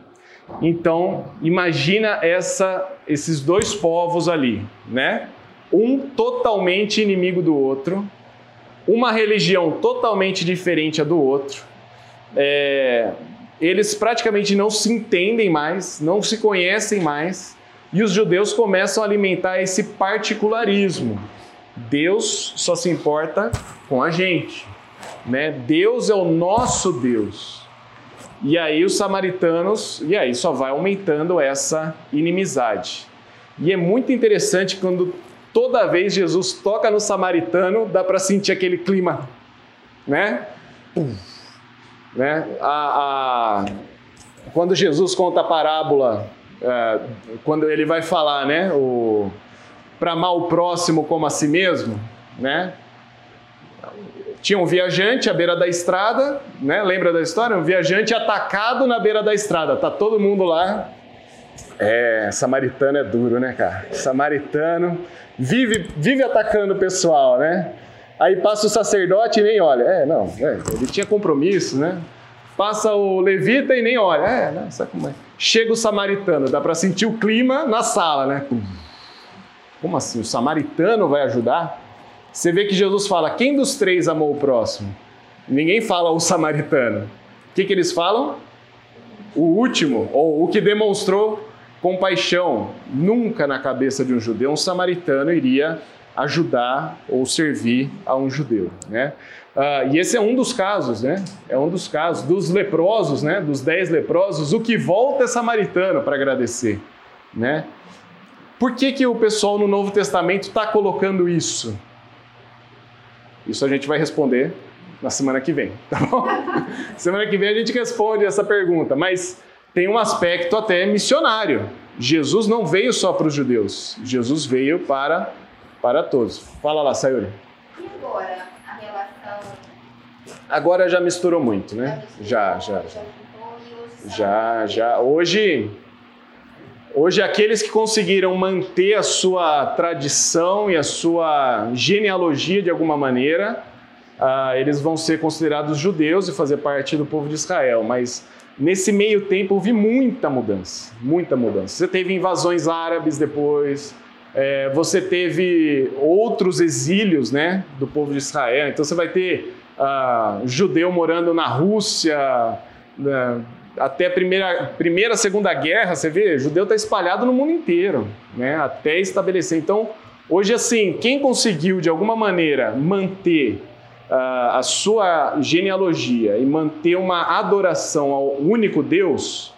Então, imagina essa, esses dois povos ali, né? Um totalmente inimigo do outro, uma religião totalmente diferente a do outro. É, eles praticamente não se entendem mais, não se conhecem mais, e os judeus começam a alimentar esse particularismo. Deus só se importa com a gente, né? Deus é o nosso Deus. E aí os samaritanos, e aí só vai aumentando essa inimizade. E é muito interessante quando toda vez Jesus toca no samaritano, dá para sentir aquele clima, né? Pum, né? A, a, quando Jesus conta a parábola, é, quando ele vai falar, né? O para amar o próximo como a si mesmo, né? Tinha um viajante à beira da estrada, né? Lembra da história? Um viajante atacado na beira da estrada. Tá todo mundo lá. É, samaritano é duro, né, cara? Samaritano vive, vive atacando o pessoal, né? Aí passa o sacerdote e nem olha. É, não, é, ele tinha compromisso, né? Passa o levita e nem olha. É, né? Sabe como é? Chega o samaritano, dá para sentir o clima na sala, né? Como assim? O samaritano vai ajudar? Você vê que Jesus fala: quem dos três amou o próximo? Ninguém fala o samaritano. O que, que eles falam? O último, ou o que demonstrou compaixão. Nunca na cabeça de um judeu um samaritano iria ajudar ou servir a um judeu, né? Uh, e esse é um dos casos, né? É um dos casos dos leprosos, né? Dos dez leprosos, o que volta é samaritano para agradecer, né? Por que, que o pessoal no Novo Testamento está colocando isso? Isso a gente vai responder na semana que vem, tá bom? semana que vem a gente responde essa pergunta, mas tem um aspecto até missionário. Jesus não veio só para os judeus, Jesus veio para, para todos. Fala lá, Sayuri. E agora, a relação. Agora já misturou muito, né? Já, já. Já, já. Hoje, hoje aqueles que conseguiram manter a sua tradição e a sua genealogia de alguma maneira, uh, eles vão ser considerados judeus e fazer parte do povo de Israel. Mas Nesse meio tempo houve muita mudança, muita mudança. Você teve invasões árabes depois, é, você teve outros exílios né, do povo de Israel. Então você vai ter uh, judeu morando na Rússia, né, até a primeira, primeira, segunda guerra, você vê, judeu está espalhado no mundo inteiro, né, até estabelecer. Então, hoje assim, quem conseguiu de alguma maneira manter a sua genealogia e manter uma adoração ao único Deus,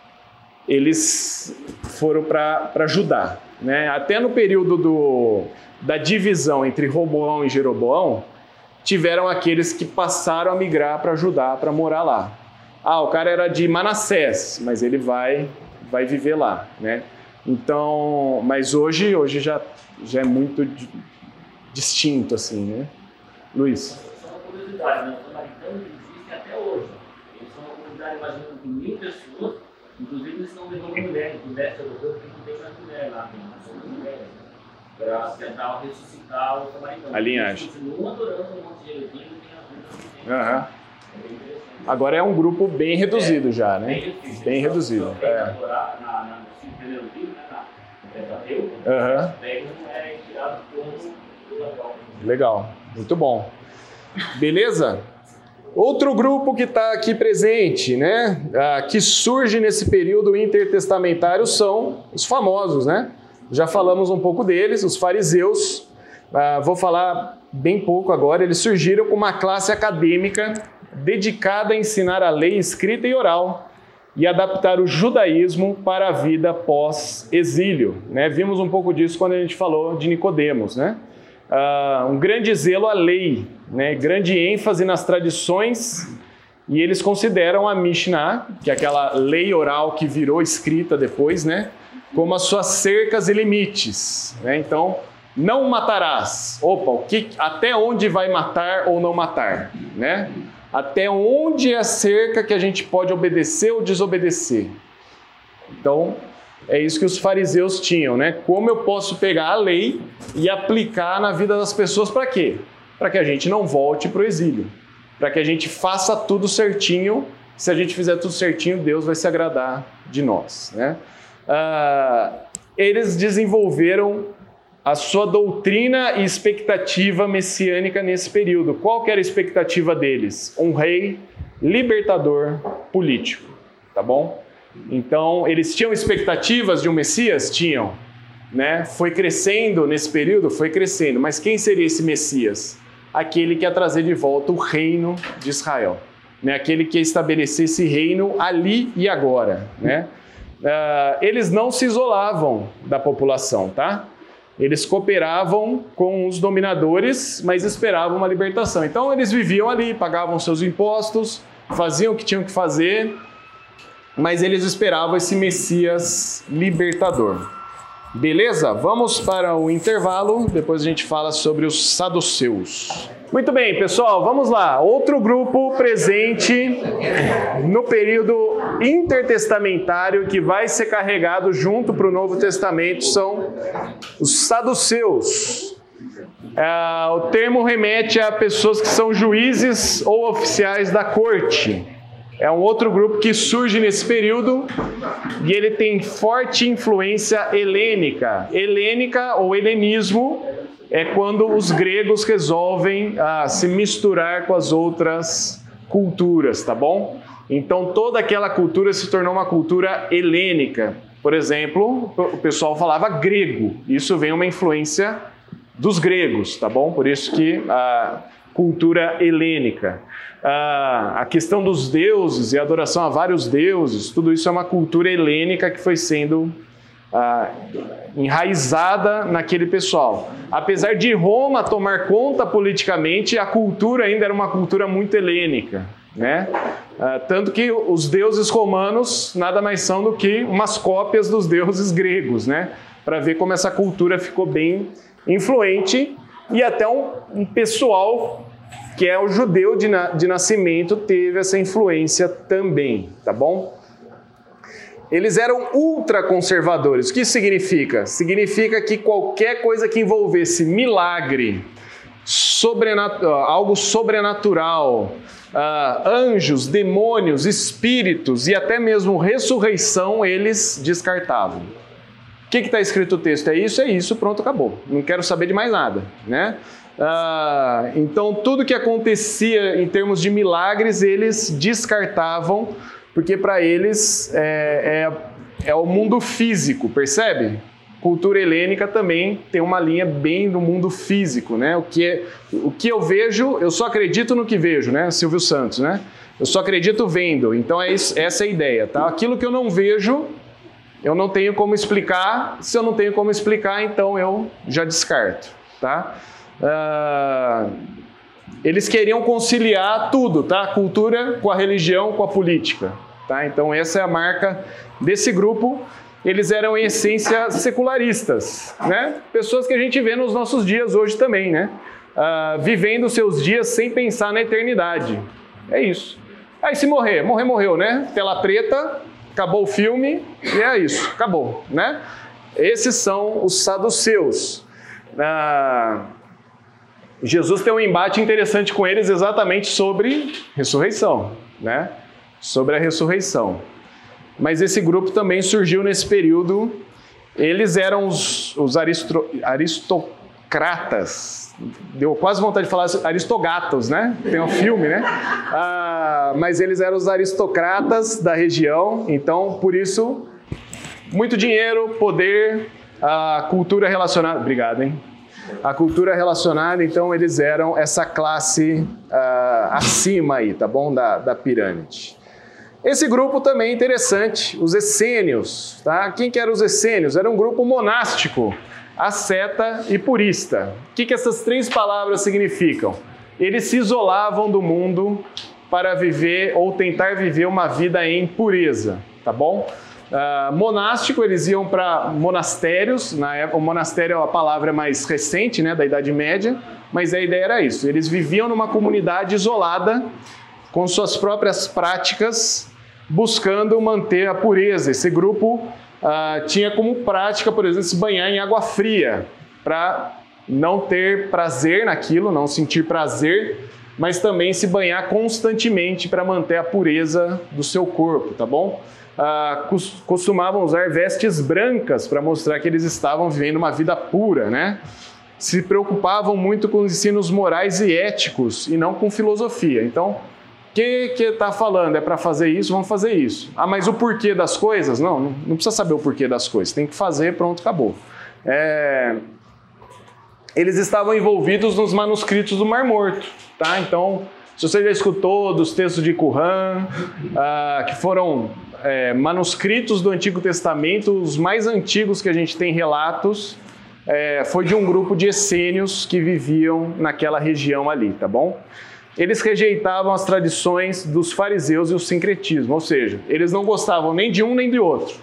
eles foram para Judá. Né? Até no período do, da divisão entre Roboão e Jeroboão, tiveram aqueles que passaram a migrar para Judá para morar lá. Ah, o cara era de Manassés, mas ele vai vai viver lá, né? Então, mas hoje hoje já já é muito distinto assim, né? Luiz curiosidade, né? Os samaritanos existem até hoje. Eles são uma comunidade, imagina, de mil pessoas, inclusive eles estão levando mulheres, do leste europeu, porque não tem mais mulher lá, tem mais mulheres, para tentar ressuscitar os samaritanos. A linhagem. Eles continuam adorando um monte elevinho e tem as Aham. Agora é um grupo bem reduzido é, já, né? Bem, bem reduzido. É. Adorar, na, na, no primeiro livro, né, na, Pentateuco, uhum. é tirado como Legal, muito bom. Beleza? Outro grupo que está aqui presente, né, ah, que surge nesse período intertestamentário são os famosos, né? Já falamos um pouco deles, os fariseus. Ah, vou falar bem pouco agora. Eles surgiram com uma classe acadêmica dedicada a ensinar a lei escrita e oral e adaptar o judaísmo para a vida pós-exílio. Né? Vimos um pouco disso quando a gente falou de Nicodemos, né? Uh, um grande zelo à lei, né? grande ênfase nas tradições, e eles consideram a Mishnah, que é aquela lei oral que virou escrita depois, né? como as suas cercas e limites. Né? Então, não matarás. Opa, o que, até onde vai matar ou não matar? Né? Até onde é a cerca que a gente pode obedecer ou desobedecer? Então, é isso que os fariseus tinham, né? Como eu posso pegar a lei e aplicar na vida das pessoas para quê? Para que a gente não volte para o exílio, para que a gente faça tudo certinho. Se a gente fizer tudo certinho, Deus vai se agradar de nós, né? Ah, eles desenvolveram a sua doutrina e expectativa messiânica nesse período. Qual era a expectativa deles? Um rei libertador político, tá bom? Então, eles tinham expectativas de um Messias? Tinham. Né? Foi crescendo nesse período? Foi crescendo. Mas quem seria esse Messias? Aquele que ia trazer de volta o reino de Israel. Né? Aquele que ia estabelecer esse reino ali e agora. Né? uh, eles não se isolavam da população, tá? Eles cooperavam com os dominadores, mas esperavam uma libertação. Então eles viviam ali, pagavam seus impostos, faziam o que tinham que fazer, mas eles esperavam esse Messias libertador. Beleza? Vamos para o intervalo, depois a gente fala sobre os saduceus. Muito bem, pessoal, vamos lá. Outro grupo presente no período intertestamentário que vai ser carregado junto para o Novo Testamento são os saduceus. É, o termo remete a pessoas que são juízes ou oficiais da corte. É um outro grupo que surge nesse período e ele tem forte influência helênica. Helênica ou helenismo é quando os gregos resolvem ah, se misturar com as outras culturas, tá bom? Então toda aquela cultura se tornou uma cultura helênica. Por exemplo, o pessoal falava grego. Isso vem uma influência dos gregos, tá bom? Por isso que a cultura helênica a questão dos deuses e a adoração a vários deuses, tudo isso é uma cultura helênica que foi sendo enraizada naquele pessoal. Apesar de Roma tomar conta politicamente, a cultura ainda era uma cultura muito helênica. Né? tanto que os deuses romanos nada mais são do que umas cópias dos deuses gregos, né? para ver como essa cultura ficou bem influente e até um, um pessoal que é o judeu de, na, de nascimento, teve essa influência também, tá bom? Eles eram ultraconservadores. O que significa? Significa que qualquer coisa que envolvesse milagre, sobrenat algo sobrenatural, uh, anjos, demônios, espíritos e até mesmo ressurreição, eles descartavam. O que está escrito o texto? É isso, é isso, pronto, acabou. Não quero saber de mais nada, né? Ah, então, tudo que acontecia em termos de milagres, eles descartavam, porque para eles é, é, é, o mundo físico, percebe? Cultura helênica também tem uma linha bem do mundo físico, né? O que, é, o que eu vejo, eu só acredito no que vejo, né? Silvio Santos, né? Eu só acredito vendo. Então, é isso, essa é a ideia, tá? Aquilo que eu não vejo, eu não tenho como explicar. Se eu não tenho como explicar, então eu já descarto, tá? Ah, eles queriam conciliar tudo, tá? A cultura com a religião, com a política, tá? Então essa é a marca desse grupo. Eles eram em essência secularistas, né? Pessoas que a gente vê nos nossos dias hoje também, né? Uh, vivendo seus dias sem pensar na eternidade. É isso. Aí se morrer, morrer morreu, né? Tela preta, acabou o filme e é isso, acabou, né? Esses são os saduceus. Uh, Jesus tem um embate interessante com eles exatamente sobre ressurreição, né? Sobre a ressurreição. Mas esse grupo também surgiu nesse período. Eles eram os, os aristo, aristocratas. Deu quase vontade de falar aristogatos, né? Tem um filme, né? Ah, mas eles eram os aristocratas da região. Então, por isso, muito dinheiro, poder, a cultura relacionada. Obrigado, hein? A cultura relacionada, então eles eram essa classe uh, acima aí, tá bom? Da, da pirâmide. Esse grupo também é interessante, os essênios, tá? Quem que eram os essênios? Era um grupo monástico, asceta e purista. O que, que essas três palavras significam? Eles se isolavam do mundo para viver ou tentar viver uma vida em pureza, tá bom? Uh, monástico, eles iam para monastérios, na época, o monastério é a palavra mais recente, né, da Idade Média, mas a ideia era isso, eles viviam numa comunidade isolada, com suas próprias práticas, buscando manter a pureza. Esse grupo uh, tinha como prática, por exemplo, se banhar em água fria, para não ter prazer naquilo, não sentir prazer, mas também se banhar constantemente para manter a pureza do seu corpo, tá bom? Ah, costumavam usar vestes brancas para mostrar que eles estavam vivendo uma vida pura, né? Se preocupavam muito com os ensinos morais e éticos e não com filosofia. Então, o que que está falando? É para fazer isso, vamos fazer isso. Ah, mas o porquê das coisas? Não, não precisa saber o porquê das coisas. Tem que fazer, pronto, acabou. É... Eles estavam envolvidos nos manuscritos do Mar Morto, tá? Então, se você já escutou dos textos de Qumran, ah, que foram é, manuscritos do Antigo Testamento, os mais antigos que a gente tem relatos, é, foi de um grupo de essênios que viviam naquela região ali, tá bom? Eles rejeitavam as tradições dos fariseus e o sincretismo, ou seja, eles não gostavam nem de um nem de outro.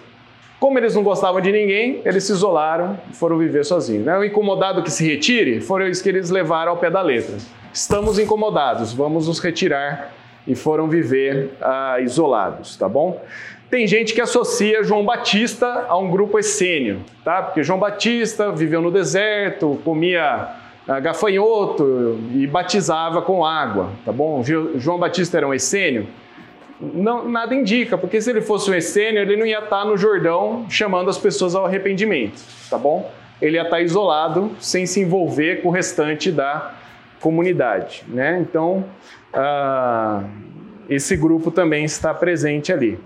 Como eles não gostavam de ninguém, eles se isolaram e foram viver sozinhos. Né? O incomodado que se retire foram isso que eles levaram ao pé da letra. Estamos incomodados, vamos nos retirar e foram viver ah, isolados, tá bom? Tem gente que associa João Batista a um grupo essênio, tá? Porque João Batista viveu no deserto, comia ah, gafanhoto e batizava com água, tá bom? João Batista era um essênio? Não, nada indica, porque se ele fosse um essênio, ele não ia estar no Jordão chamando as pessoas ao arrependimento, tá bom? Ele ia estar isolado, sem se envolver com o restante da comunidade, né? Então, ah, esse grupo também está presente ali.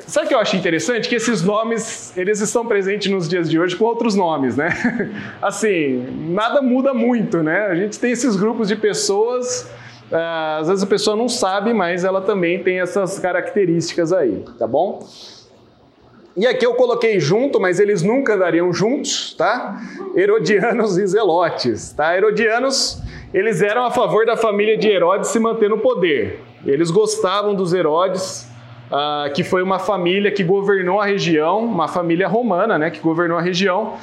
Sabe o que eu acho interessante? Que esses nomes, eles estão presentes nos dias de hoje com outros nomes, né? Assim, nada muda muito, né? A gente tem esses grupos de pessoas, ah, às vezes a pessoa não sabe, mas ela também tem essas características aí, tá bom? E aqui eu coloquei junto, mas eles nunca andariam juntos, tá? Herodianos e Zelotes, tá? Herodianos eles eram a favor da família de Herodes se manter no poder. Eles gostavam dos Herodes, uh, que foi uma família que governou a região, uma família romana, né, que governou a região.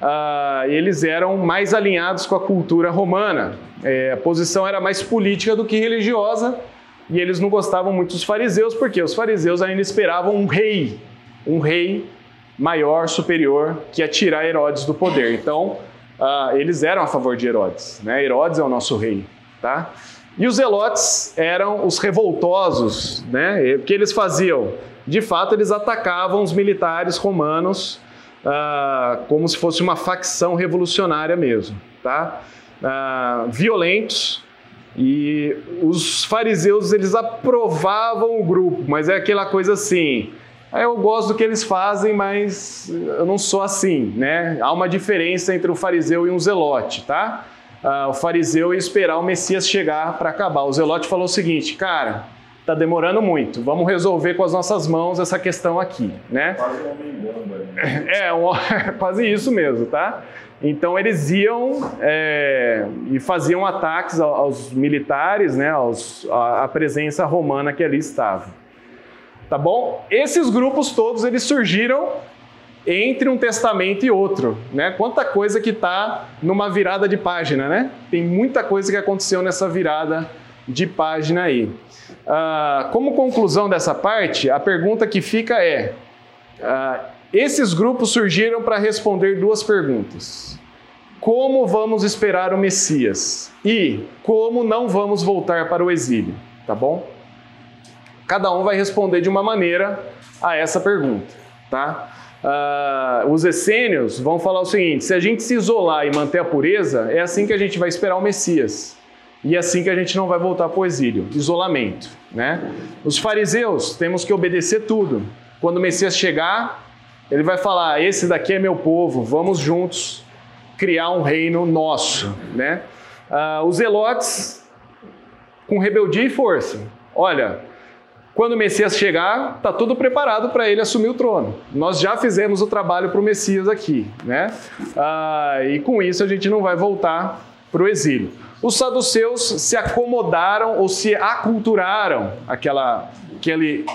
Uh, eles eram mais alinhados com a cultura romana. É, a posição era mais política do que religiosa, e eles não gostavam muito dos fariseus, porque os fariseus ainda esperavam um rei, um rei maior, superior, que ia tirar Herodes do poder. Então, uh, eles eram a favor de Herodes. Né? Herodes é o nosso rei. Tá? E os zelotes eram os revoltosos. Né? O que eles faziam? De fato, eles atacavam os militares romanos uh, como se fosse uma facção revolucionária mesmo. Tá? Uh, violentos, e os fariseus eles aprovavam o grupo, mas é aquela coisa assim: eu gosto do que eles fazem, mas eu não sou assim, né? Há uma diferença entre o fariseu e um zelote, tá? Ah, o fariseu ia esperar o Messias chegar para acabar. O zelote falou o seguinte, cara, tá demorando muito, vamos resolver com as nossas mãos essa questão aqui, né? Quase um homem né? É, um, quase isso mesmo, tá? Então eles iam é, e faziam ataques aos militares, né, aos, à presença romana que ali estava. Tá bom? Esses grupos todos eles surgiram entre um testamento e outro, né? Quanta coisa que está numa virada de página, né? Tem muita coisa que aconteceu nessa virada de página aí. Ah, como conclusão dessa parte, a pergunta que fica é: ah, esses grupos surgiram para responder duas perguntas. Como vamos esperar o Messias? E como não vamos voltar para o exílio? Tá bom? Cada um vai responder de uma maneira a essa pergunta, tá? Uh, os essênios vão falar o seguinte: se a gente se isolar e manter a pureza, é assim que a gente vai esperar o Messias. E é assim que a gente não vai voltar para o exílio, isolamento. Né? Os fariseus, temos que obedecer tudo. Quando o Messias chegar, ele vai falar: esse daqui é meu povo, vamos juntos criar um reino nosso. Né? Uh, os zelotes, com rebeldia e força. Olha, quando o Messias chegar, está tudo preparado para ele assumir o trono. Nós já fizemos o trabalho para o Messias aqui, né? Ah, e com isso a gente não vai voltar para o exílio. Os saduceus se acomodaram ou se aculturaram aquela, aquele,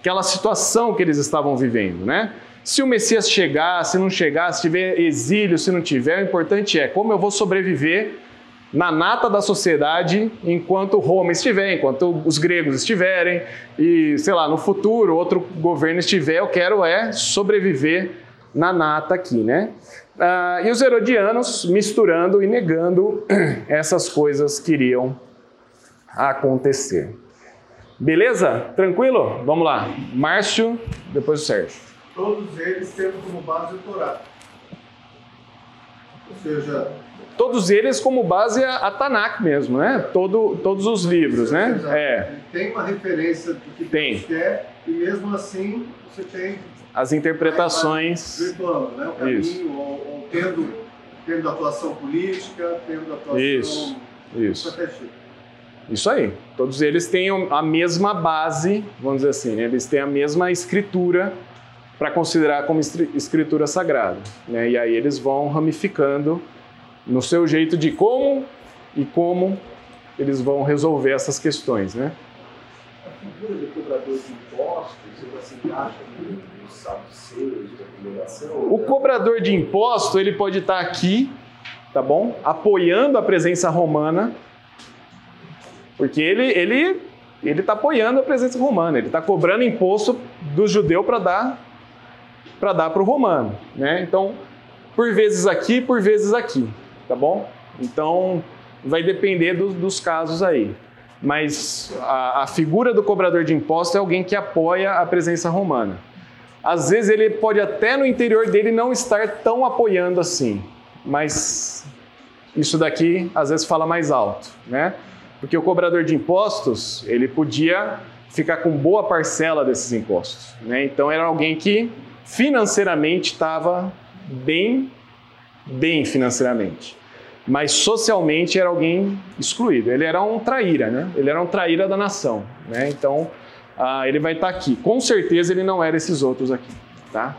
aquela situação que eles estavam vivendo, né? Se o Messias chegar, se não chegar, se tiver exílio, se não tiver, o importante é como eu vou sobreviver na nata da sociedade enquanto Roma estiver, enquanto os gregos estiverem e, sei lá, no futuro outro governo estiver, eu quero é sobreviver na nata aqui, né? Ah, e os herodianos misturando e negando essas coisas que iriam acontecer. Beleza? Tranquilo? Vamos lá. Márcio, depois o Sérgio. Todos eles tendo como base o Torá. Ou seja, todos eles como base a, a Tanakh mesmo, né? Todo, todos os livros, né? Exato. É. Tem uma referência do que tem. Deus quer e mesmo assim você tem as interpretações virtuando, né? O caminho Isso. Ou, ou, tendo tendo atuação política, tendo atuação Isso. Isso. Isso aí. Todos eles têm a mesma base, vamos dizer assim, né? eles têm a mesma escritura para considerar como escritura sagrada. Né? E aí eles vão ramificando no seu jeito de como e como eles vão resolver essas questões. Né? A figura do cobrador de impostos, você encaixa nos saduceus, da congregação? O cobrador de imposto ele pode estar aqui, tá bom? Apoiando a presença romana porque ele ele ele está apoiando a presença romana, ele está cobrando imposto do judeu para dar para dar para o romano, né? Então, por vezes aqui, por vezes aqui, tá bom? Então, vai depender do, dos casos aí. Mas a, a figura do cobrador de imposto é alguém que apoia a presença romana. Às vezes ele pode até no interior dele não estar tão apoiando assim, mas isso daqui às vezes fala mais alto, né? Porque o cobrador de impostos, ele podia ficar com boa parcela desses impostos. Né? Então era alguém que financeiramente estava bem, bem financeiramente. Mas socialmente era alguém excluído. Ele era um traíra, né? Ele era um traíra da nação. Né? Então ah, ele vai estar tá aqui. Com certeza ele não era esses outros aqui. Tá?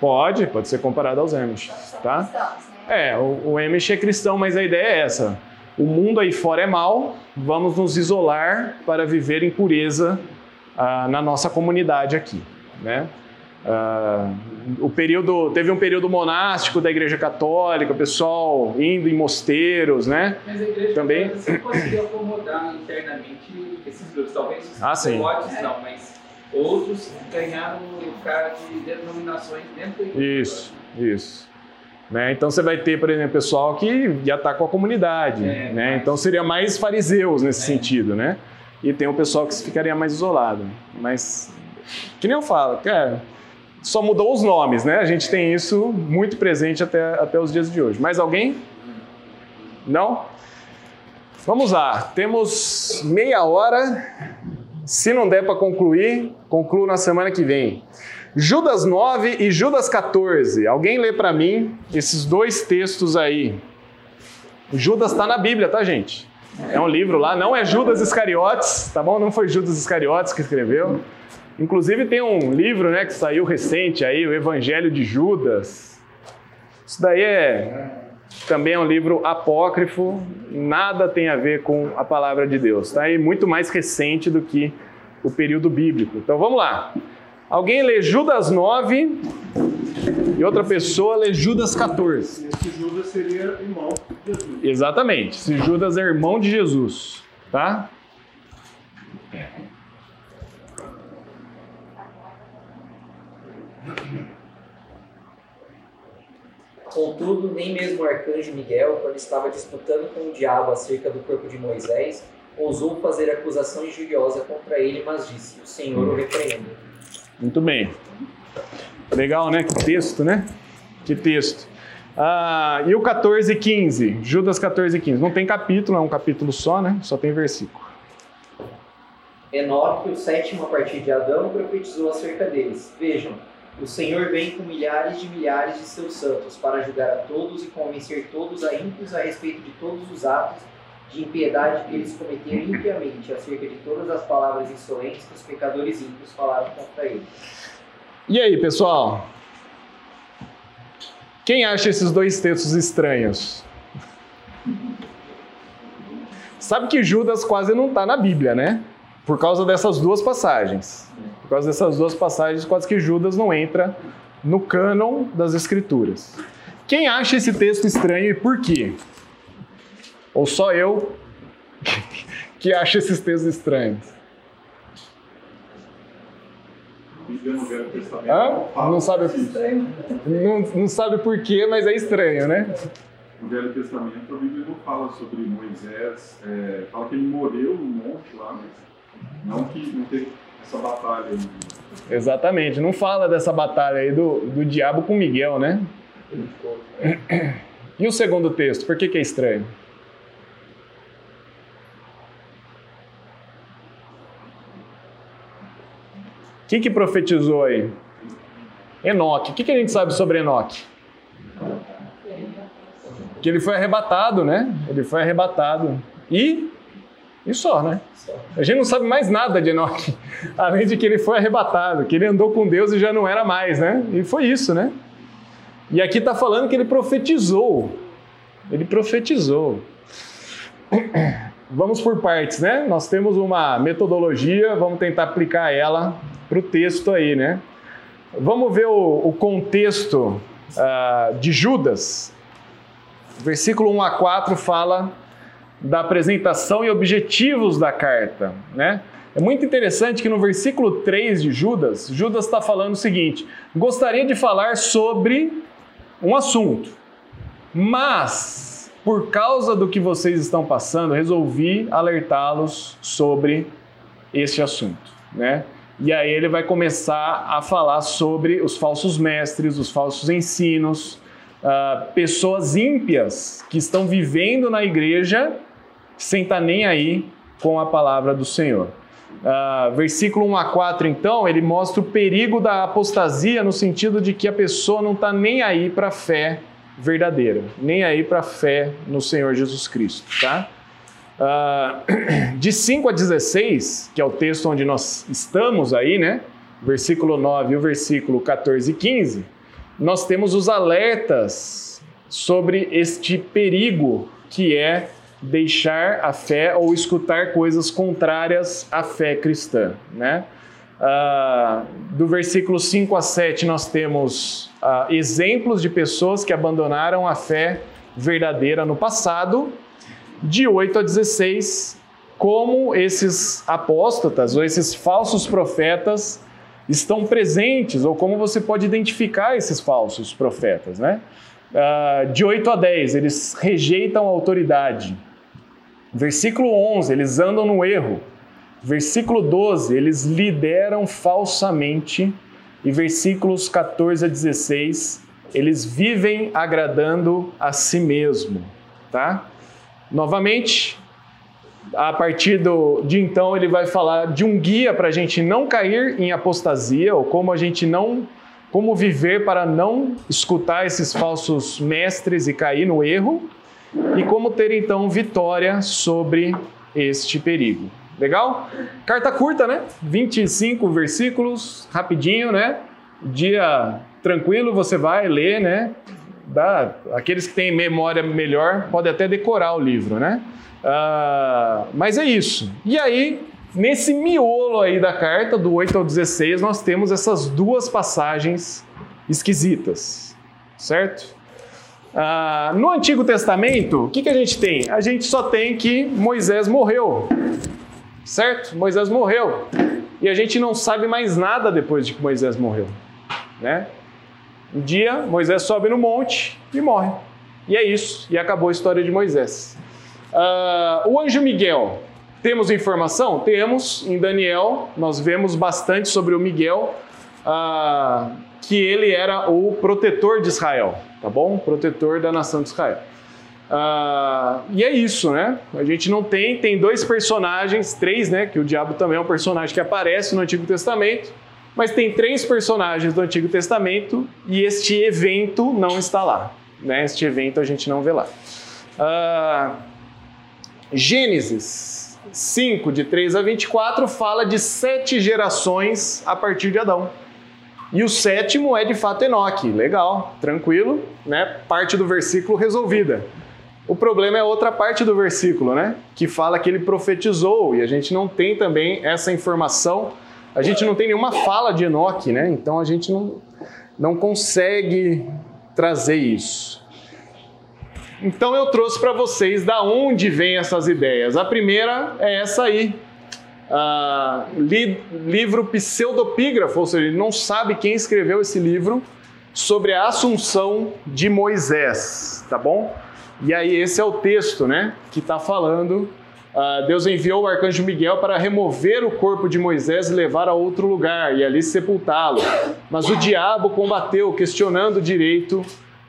Pode, pode ser comparado aos Amish, tá? É, o, o Amish é cristão, mas a ideia é essa. O mundo aí fora é mal, vamos nos isolar para viver em pureza ah, na nossa comunidade aqui, né? Ah, o período teve um período monástico da Igreja Católica, o pessoal indo em mosteiros, né? Mas a Igreja Também. Você conseguiu acomodar internamente esses grupos, talvez Ah, sim. lotes não, mas outros ganharam cara de denominações dentro da igreja. Isso, isso. Né? Então você vai ter, por exemplo, pessoal que já está com a comunidade. É, né? mas- Então seria mais fariseus nesse É. sentido, né? E tem o pessoal que ficaria mais isolado. Mas, que nem eu falo, cara, só mudou os nomes, né? A gente tem isso muito presente até, até os dias de hoje. Mais alguém? Não? Vamos lá, temos meia hora. Se não der para concluir, concluo na semana que vem. Judas 9 e Judas 14. Alguém lê para mim esses dois textos aí. Judas está na Bíblia, tá, gente? É um livro lá, não é Judas Iscariotes, tá bom? Não foi Judas Iscariotes que escreveu. Inclusive tem um livro, né, que saiu recente aí, o Evangelho de Judas. Isso daí é também é um livro apócrifo, nada tem a ver com a palavra de Deus, tá? E muito mais recente do que o período bíblico. Então vamos lá. Alguém lê Judas 9 e outra pessoa lê Judas 14. Esse Judas seria irmão de Jesus. Exatamente. Se Judas é irmão de Jesus, tá? Contudo, nem mesmo o arcanjo Miguel, quando estava disputando com o diabo acerca do corpo de Moisés, ousou fazer acusação injuriosa contra ele, mas disse: O Senhor o repreenda. Muito bem. Legal, né? Que texto, né? Que texto. Ah, e o 14 e 15? Judas 14 e 15. Não tem capítulo, é um capítulo só, né? Só tem versículo. Enoque, o sétimo a partir de Adão, profetizou acerca deles. Vejam, o Senhor vem com milhares de milhares de seus santos para julgar a todos e convencer todos a ímpios a respeito de todos os atos de impiedade que eles cometeram impiamente, acerca de todas as palavras insolentes que os pecadores ímpios falaram contra ele. E aí, pessoal? Quem acha esses dois textos estranhos? Sabe que Judas quase não está na Bíblia, né? Por causa dessas duas passagens. Por causa dessas duas passagens, quase que Judas não entra no cânon das Escrituras. Quem acha esse texto estranho e por quê? Ou só eu que acha esses textos estranhos? A Bíblia no Velho Testamento Hã? fala Não sabe, não, não sabe por quê, mas é estranho, né? No Velho Testamento, a Bíblia não fala sobre Moisés, é, fala que ele morreu no monte lá, mas não que não teve essa batalha. aí. Exatamente, não fala dessa batalha aí do, do diabo com Miguel, né? E o segundo texto, por que, que é estranho? Quem que profetizou aí? Enoque. O que, que a gente sabe sobre Enoque? que ele foi arrebatado, né? Ele foi arrebatado. E e só, né? A gente não sabe mais nada de Enoque, além de que ele foi arrebatado, que ele andou com Deus e já não era mais, né? E foi isso, né? E aqui está falando que ele profetizou. Ele profetizou. Vamos por partes, né? Nós temos uma metodologia, vamos tentar aplicar ela para o texto aí, né? Vamos ver o, o contexto uh, de Judas. Versículo 1 a 4 fala da apresentação e objetivos da carta, né? É muito interessante que no versículo 3 de Judas, Judas está falando o seguinte: gostaria de falar sobre um assunto, mas por causa do que vocês estão passando, resolvi alertá-los sobre este assunto, né? E aí ele vai começar a falar sobre os falsos mestres, os falsos ensinos, uh, pessoas ímpias que estão vivendo na igreja sem estar tá nem aí com a palavra do Senhor. Uh, versículo 1 a 4, então, ele mostra o perigo da apostasia no sentido de que a pessoa não está nem aí para a fé verdadeira, nem aí para a fé no Senhor Jesus Cristo, tá? Uh, de 5 a 16, que é o texto onde nós estamos aí, né? Versículo 9 e o versículo 14 e 15, nós temos os alertas sobre este perigo que é deixar a fé ou escutar coisas contrárias à fé cristã, né? Uh, do versículo 5 a 7, nós temos uh, exemplos de pessoas que abandonaram a fé verdadeira no passado. De 8 a 16, como esses apóstatas ou esses falsos profetas estão presentes, ou como você pode identificar esses falsos profetas, né? Uh, de 8 a 10, eles rejeitam a autoridade. Versículo 11, eles andam no erro. Versículo 12, eles lideram falsamente. E versículos 14 a 16, eles vivem agradando a si mesmo, tá? Novamente, a partir do, de então, ele vai falar de um guia para a gente não cair em apostasia, ou como a gente não, como viver para não escutar esses falsos mestres e cair no erro e como ter então vitória sobre este perigo. Legal? Carta curta, né? 25 versículos, rapidinho, né? Dia tranquilo, você vai ler, né? Dá, aqueles que têm memória melhor podem até decorar o livro, né? Uh, mas é isso. E aí, nesse miolo aí da carta, do 8 ao 16, nós temos essas duas passagens esquisitas, certo? Ah, no Antigo Testamento, o que, que a gente tem? A gente só tem que Moisés morreu, certo? Moisés morreu. E a gente não sabe mais nada depois de que Moisés morreu, né? Um dia, Moisés sobe no monte e morre. E é isso, e acabou a história de Moisés. Ah, o anjo Miguel, temos informação? Temos, em Daniel, nós vemos bastante sobre o Miguel, ah, que ele era o protetor de Israel tá bom? Protetor da nação de Israel. Uh, e é isso, né? A gente não tem, tem dois personagens, três, né? Que o diabo também é um personagem que aparece no Antigo Testamento, mas tem três personagens do Antigo Testamento e este evento não está lá, né? Este evento a gente não vê lá. Uh, Gênesis 5, de 3 a 24, fala de sete gerações a partir de Adão. E o sétimo é de fato Enoque. Legal, tranquilo, né? Parte do versículo resolvida. O problema é outra parte do versículo, né? Que fala que ele profetizou e a gente não tem também essa informação. A gente não tem nenhuma fala de Enoque, né? Então a gente não, não consegue trazer isso. Então eu trouxe para vocês da onde vêm essas ideias. A primeira é essa aí, uh, li, livro pseudopígrafo, ou seja, ele não sabe quem escreveu esse livro sobre a assunção de Moisés, tá bom? E aí esse é o texto, né, que está falando. Uh, Deus enviou o arcanjo Miguel para remover o corpo de Moisés e levar a outro lugar e ali sepultá-lo. Mas o diabo combateu, questionando o direito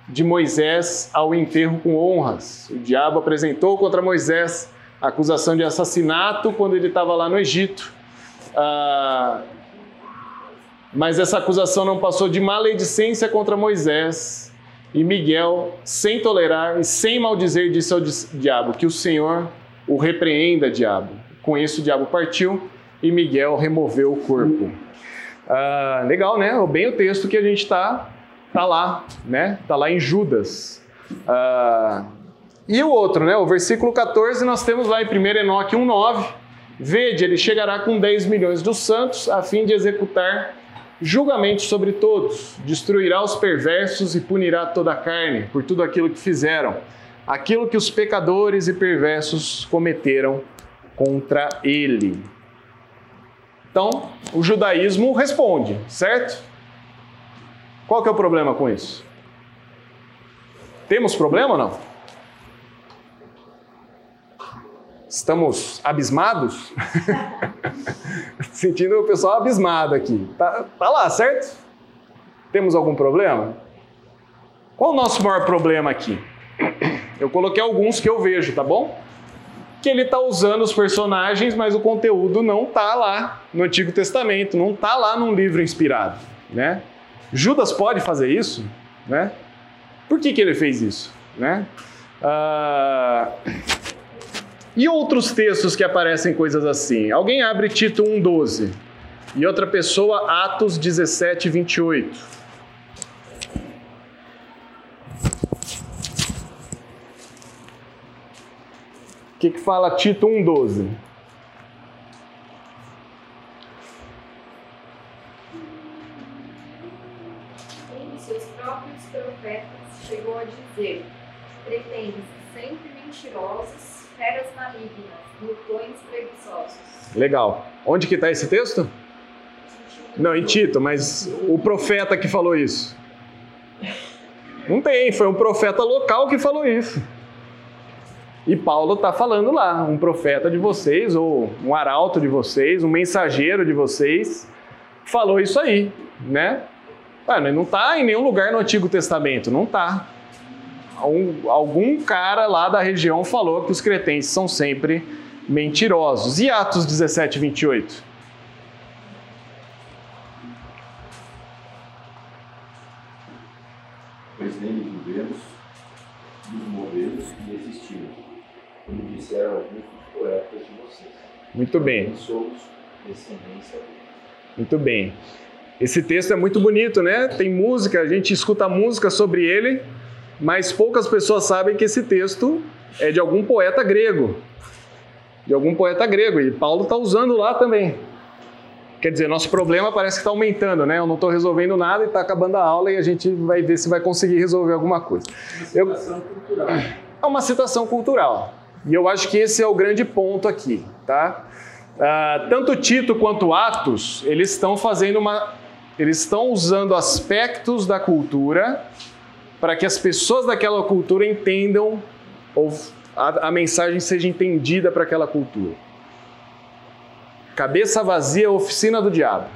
de Moisés ao enterro com honras. O diabo apresentou contra Moisés acusação de assassinato quando ele estava lá no Egito. Ah, mas essa acusação não passou de maledicência contra Moisés E Miguel, sem tolerar e sem maldizer, disse ao diabo: Que o Senhor o repreenda, diabo. Com isso, o diabo partiu e Miguel removeu o corpo. Ah, legal, né? Bem o texto que a gente está tá lá, né? Tá lá em Judas. Ah, e o outro, né? O versículo 14, nós temos lá em 1 Enoque 1,9. Vede, ele chegará com 10 milhões dos santos, a fim de executar julgamento sobre todos, destruirá os perversos e punirá toda a carne por tudo aquilo que fizeram, aquilo que os pecadores e perversos cometeram contra ele. Então, o judaísmo responde, certo? Qual que é o problema com isso? Temos problema ou não? Estamos abismados? Sentindo o pessoal abismado aqui. Tá, tá lá, certo? Temos algum problema? Qual o nosso maior problema aqui? Eu coloquei alguns que eu vejo, tá bom? Que ele está usando os personagens, mas o conteúdo não tá lá no Antigo Testamento, não tá lá num livro inspirado, né? Judas pode fazer isso, né? Por que, que ele fez isso, né? Ah... E outros textos que aparecem coisas assim? Alguém abre Tito 1,12 e outra pessoa Atos 17, 28. O que, que fala Tito 1,12? Um de seus próprios profetas chegou a dizer: pretende sempre mentirosos feras malignas, glutões preguiçosos. Legal. Onde que está esse texto? Não, em Tito, mas o profeta que falou isso. Não tem, foi um profeta local que falou isso. E Paulo está falando lá, um profeta de vocês, ou um arauto de vocês, um mensageiro de vocês, falou isso aí, né? Mano, não está em nenhum lugar no Antigo Testamento, não está um, algum cara lá da região falou que os cretenses são sempre mentirosos. E Atos 17, 28? Poetas de vocês. Muito bem. somos descendência. Muito bem. Esse texto é muito bonito, né? Tem música, a gente escuta música sobre ele mas poucas pessoas sabem que esse texto é de algum poeta grego. De algum poeta grego, e Paulo está usando lá também. Quer dizer, nosso problema parece que está aumentando, né? Eu não estou resolvendo nada e está acabando a aula e a gente vai ver se vai conseguir resolver alguma coisa. Uma situação Eu... cultural. É uma situação cultural. E eu acho que esse é o grande ponto aqui, tá? Uh, tanto Tito quanto Atos, eles estão fazendo uma... Eles estão usando aspectos da cultura para que as pessoas daquela cultura entendam ou a, a mensagem seja entendida para aquela cultura. Cabeça vazia, oficina do diabo.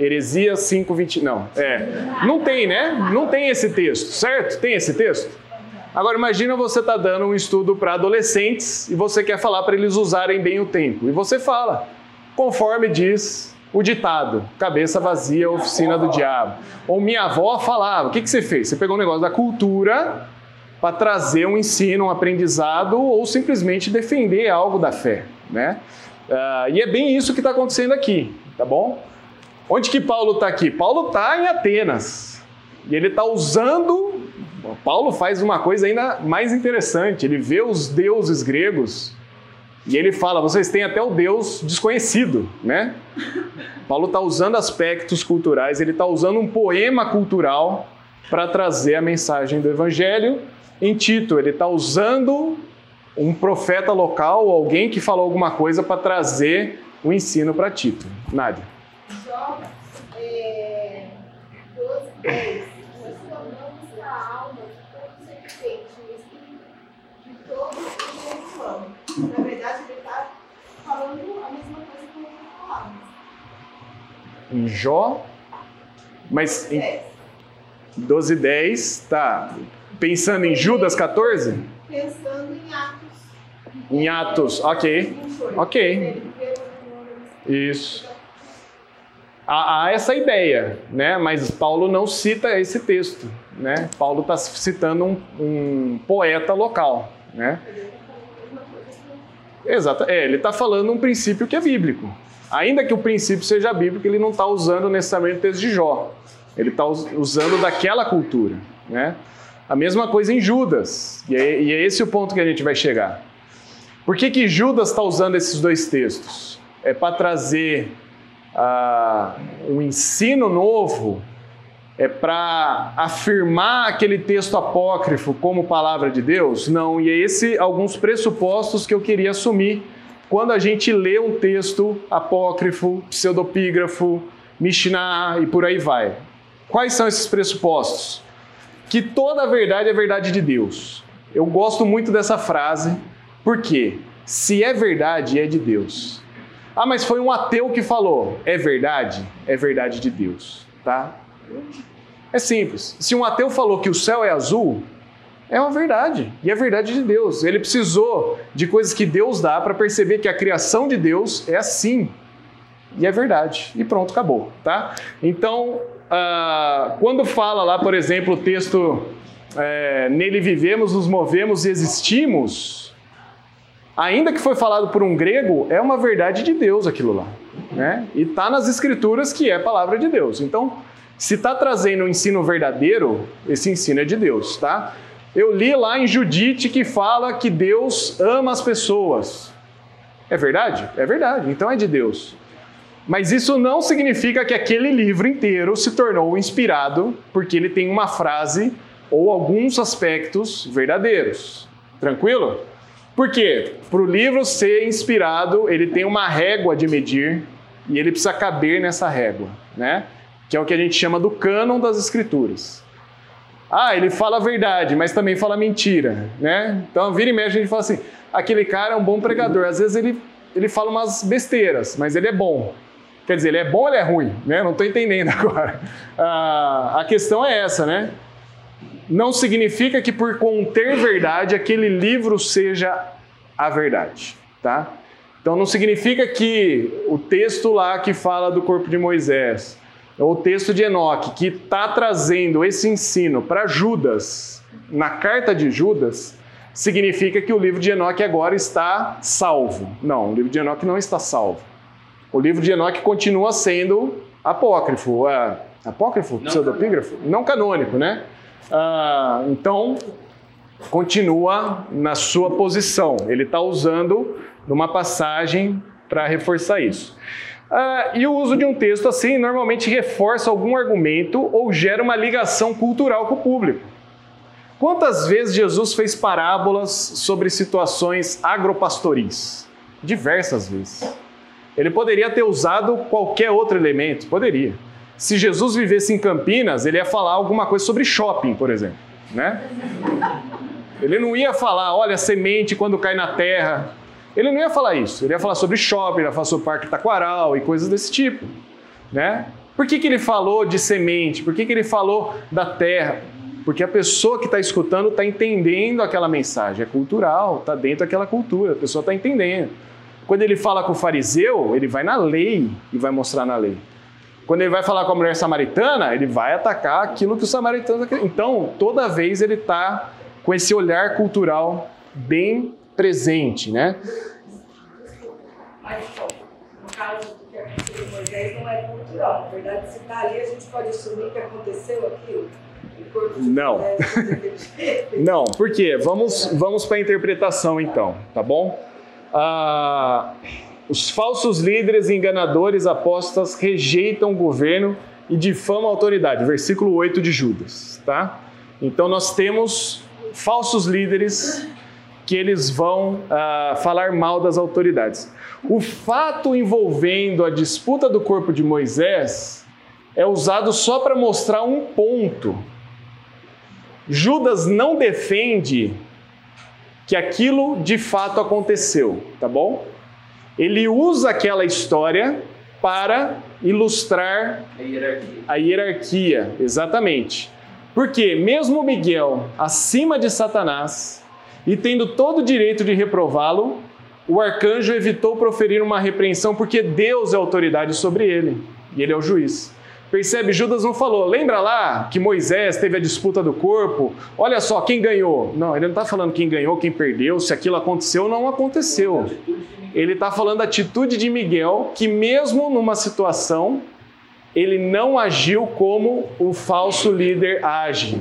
Heresia 5:20, não, é. Não tem, né? Não tem esse texto, certo? Tem esse texto? Agora imagina você está dando um estudo para adolescentes e você quer falar para eles usarem bem o tempo. E você fala, conforme diz o ditado, cabeça vazia, oficina do diabo. Ou minha avó falava, o que, que você fez? Você pegou um negócio da cultura para trazer um ensino, um aprendizado ou simplesmente defender algo da fé, né? Uh, e é bem isso que está acontecendo aqui, tá bom? Onde que Paulo está aqui? Paulo está em Atenas e ele está usando. Paulo faz uma coisa ainda mais interessante. Ele vê os deuses gregos e ele fala: vocês têm até o Deus desconhecido, né? Paulo está usando aspectos culturais, ele está usando um poema cultural para trazer a mensagem do Evangelho. Em Tito, ele está usando um profeta local, alguém que falou alguma coisa para trazer o ensino para Tito. Nádia. Jó é, 12, 10. Nós tornamos a alma de todo ser vivente, o espírito de todos os humanos. Na verdade, ele está falando a mesma coisa que eu falava em Jó, mas em 12 10, tá. Pensando em Judas 14? Pensando em Atos. Em Atos, ok. Ok. Isso. Há, há essa ideia, né? Mas Paulo não cita esse texto. né? Paulo está citando um, um, poeta local, né? Exato, é, ele está falando um princípio que é bíblico. Ainda que o princípio seja bíblico, ele não está usando necessariamente o texto de Jó. Ele está usando daquela cultura, né? A mesma coisa em Judas, e é, e é esse o ponto que a gente vai chegar. Por que, que Judas está usando esses dois textos? É para trazer ah, um ensino novo é para afirmar aquele texto apócrifo como palavra de Deus? Não, e é esse alguns pressupostos que eu queria assumir quando a gente lê um texto apócrifo, pseudopígrafo, Mishnah e por aí vai. Quais são esses pressupostos? Que toda a verdade é verdade de Deus. Eu gosto muito dessa frase, porque se é verdade, é de Deus. Ah, mas foi um ateu que falou. É verdade? É verdade de Deus, tá? É simples. Se um ateu falou que o céu é azul, é uma verdade. E é verdade de Deus. Ele precisou de coisas que Deus dá para perceber que a criação de Deus é assim. E é verdade. E pronto, acabou, tá? Então, uh, quando fala lá, por exemplo, o texto é, nele vivemos, nos movemos e existimos, ainda que foi falado por um grego, é uma verdade de Deus aquilo lá. Né? E está nas escrituras que é palavra de Deus. Então, se está trazendo um ensino verdadeiro, esse ensino é de Deus, tá? Eu li lá em Judite que fala que Deus ama as pessoas. É verdade? É verdade, então é de Deus. Mas isso não significa que aquele livro inteiro se tornou inspirado porque ele tem uma frase ou alguns aspectos verdadeiros. Tranquilo? Por quê? Para o livro ser inspirado, ele tem uma régua de medir e ele precisa caber nessa régua, né? Que é o que a gente chama do cânon das escrituras. Ah, ele fala a verdade, mas também fala mentira, né? Então, vira e mexe, a gente fala assim, aquele cara é um bom pregador. Às vezes ele, ele fala umas besteiras, mas ele é bom. Quer dizer, ele é bom ou ele é ruim? Né? Não estou entendendo agora. Ah, a questão é essa, né? Não significa que por conter verdade, aquele livro seja a verdade, tá? Então não significa que o texto lá que fala do corpo de Moisés, o texto de Enoque, que está trazendo esse ensino para Judas, na carta de Judas, significa que o livro de Enoque agora está salvo. Não, o livro de Enoque não está salvo. O livro de Enoque continua sendo apócrifo. É, apócrifo? Não pseudopígrafo? Canônico. Não canônico, né? Ah, então, continua na sua posição. Ele está usando numa passagem para reforçar isso. Uh, e o uso de um texto assim normalmente reforça algum argumento ou gera uma ligação cultural com o público. Quantas vezes Jesus fez parábolas sobre situações agropastoris? Diversas vezes. Ele poderia ter usado qualquer outro elemento, poderia. Se Jesus vivesse em Campinas, ele ia falar alguma coisa sobre shopping, por exemplo, né? Ele não ia falar, olha, semente quando cai na terra, ele não ia falar isso, ele ia falar sobre shopping, ia falar sobre parque taquaral e coisas desse tipo, né? Por que, que ele falou de semente? Por que, que ele falou da terra? Porque a pessoa que está escutando está entendendo aquela mensagem, é cultural, está dentro daquela cultura, a pessoa está entendendo. Quando ele fala com o fariseu, ele vai na lei e vai mostrar na lei. Quando ele vai falar com a mulher samaritana, ele vai atacar aquilo que o samaritano. Então, toda vez ele está com esse olhar cultural bem presente, né? Mas, no caso do que aconteceu com Moisés, não é cultural. Na verdade, se está ali, a gente pode assumir que aconteceu aquilo. Não. Não, por quê? Vamos, vamos para a interpretação então, tá bom? Ah, os falsos líderes enganadores apostas rejeitam o governo e difamam a autoridade. Versículo 8 de Judas, tá? Então nós temos falsos líderes que eles vão uh, falar mal das autoridades. O fato envolvendo a disputa do corpo de Moisés é usado só para mostrar um ponto. Judas não defende que aquilo de fato aconteceu, tá bom? Ele usa aquela história para ilustrar a hierarquia. A hierarquia, exatamente. Porque mesmo Miguel, acima de Satanás, e tendo todo o direito de reprová-lo, o arcanjo evitou proferir uma repreensão porque Deus é autoridade sobre ele e ele é o juiz. Percebe? Judas não falou. Lembra lá que Moisés teve a disputa do corpo? Olha só, quem ganhou? Não, ele não está falando quem ganhou, quem perdeu, se aquilo aconteceu ou não aconteceu. Ele está falando da atitude de Miguel, que mesmo numa situação, ele não agiu como o falso líder age,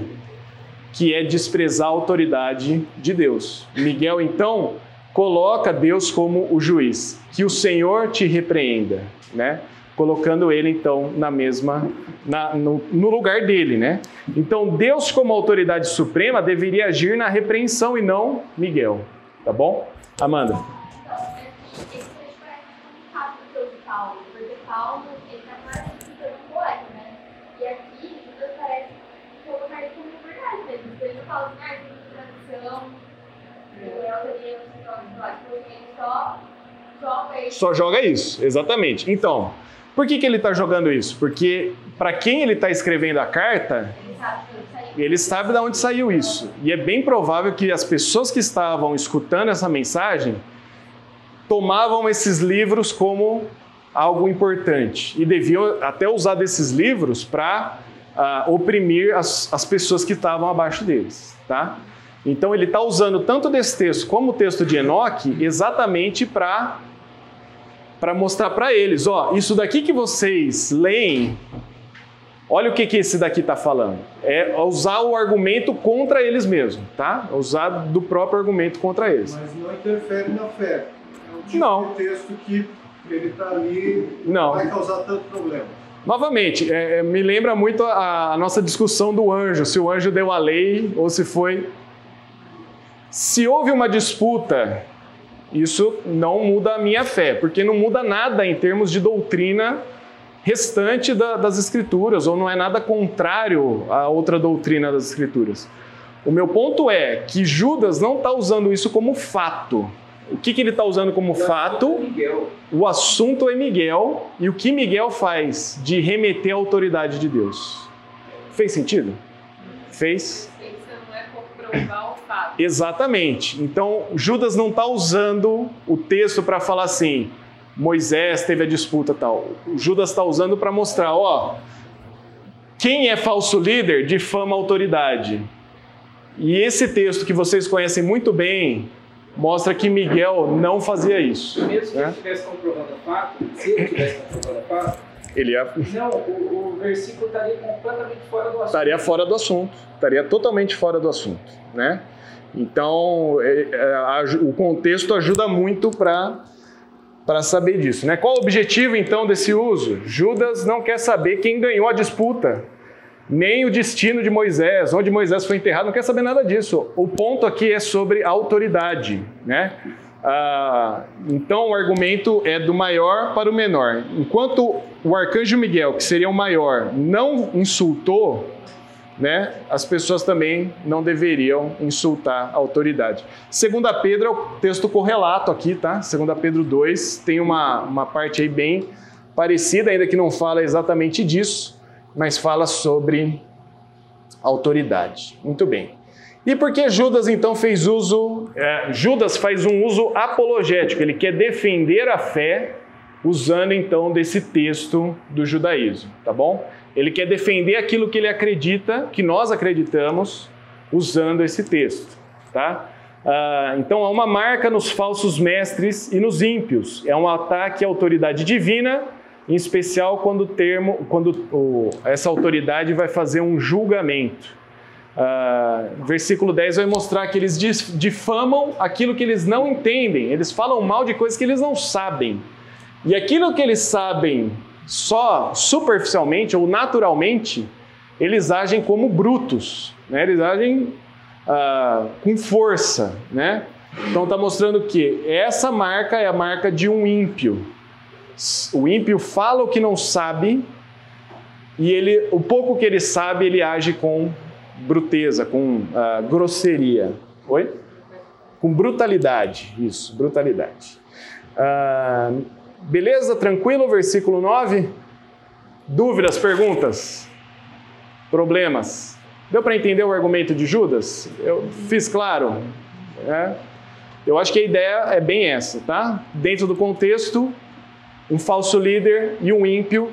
que é desprezar a autoridade de Deus. Miguel, então, coloca Deus como o juiz. Que o Senhor te repreenda, né? colocando ele então na mesma na, no, no, lugar dele, né? Então Deus como autoridade suprema deveria agir na repreensão e não Miguel, tá bom? Amanda. Paulo, ele está mais um poeta, né? E aqui, Judas parece colocar isso como verdade mesmo. Ele não tradição, só joga isso. Só joga isso, exatamente. Então, por que, que ele está jogando isso? Porque para quem ele está escrevendo a carta, ele sabe de onde saiu isso. E é bem provável que as pessoas que estavam escutando essa mensagem tomavam esses livros como algo importante e deviam até usar desses livros para uh, oprimir as, as pessoas que estavam abaixo deles, tá? Então ele está usando tanto desse texto como o texto de Enoque exatamente para para mostrar para eles, ó, isso daqui que vocês leem, olha o que, que esse daqui está falando. É usar o argumento contra eles mesmos, tá? Usar do próprio argumento contra eles. Mas não interfere na fé. É um tipo não. de texto que ele está ali, não vai causar tanto problema. Novamente, é, é, me lembra muito a, a nossa discussão do anjo, se o anjo deu a lei ou se foi. Se houve uma disputa isso não muda a minha fé, porque não muda nada em termos de doutrina restante da, das Escrituras, ou não é nada contrário a outra doutrina das Escrituras. O meu ponto é que Judas não está usando isso como fato. O que, que ele está usando como fato? O assunto é Miguel e o que Miguel faz de remeter à autoridade de Deus. Fez sentido? Fez? Exatamente. Então, Judas não está usando o texto para falar assim, Moisés teve a disputa tal. Judas está usando para mostrar, ó, quem é falso líder difama a autoridade. E esse texto que vocês conhecem muito bem mostra que Miguel não fazia isso. Mesmo que né? ele estivesse comprovando o fato, se ele estivesse comprovando o fato, ele ia... Não, o, o, versículo estaria completamente fora do assunto. Estaria fora do assunto. Estaria totalmente fora do assunto, né? Então, é, é, a, o contexto ajuda muito para para saber disso, né? Qual o objetivo então desse uso? Judas não quer saber quem ganhou a disputa, nem o destino de Moisés, onde Moisés foi enterrado, não quer saber nada disso. O ponto aqui é sobre autoridade, né? Ah, então o argumento é do maior para o menor. Enquanto o arcanjo Miguel, que seria o maior, não insultou, né, as pessoas também não deveriam insultar a autoridade. Segunda Pedro é o texto correlato aqui, tá? Segunda Pedro 2 tem uma, uma parte aí bem parecida, ainda que não fala exatamente disso, mas fala sobre autoridade. Muito bem. E por que Judas então fez uso? É, Judas faz um uso apologético, ele quer defender a fé usando então desse texto do judaísmo, tá bom? Ele quer defender aquilo que ele acredita, que nós acreditamos, usando esse texto, tá? Ah, então há uma marca nos falsos mestres e nos ímpios. É um ataque à autoridade divina, em especial quando, termo, quando o, essa autoridade vai fazer um julgamento. Uh, versículo 10 vai mostrar que eles difamam aquilo que eles não entendem, eles falam mal de coisas que eles não sabem. E aquilo que eles sabem só superficialmente ou naturalmente, eles agem como brutos, né? eles agem uh, com força. Né? Então está mostrando que essa marca é a marca de um ímpio. O ímpio fala o que não sabe e ele, o pouco que ele sabe, ele age com bruteza, com uh, grosseria. Oi? Com brutalidade, isso, brutalidade. Uh, beleza? Tranquilo? Versículo 9. Dúvidas, perguntas? Problemas? Deu para entender o argumento de Judas? Eu fiz claro? É? Eu acho que a ideia é bem essa, tá? Dentro do contexto, um falso líder e um ímpio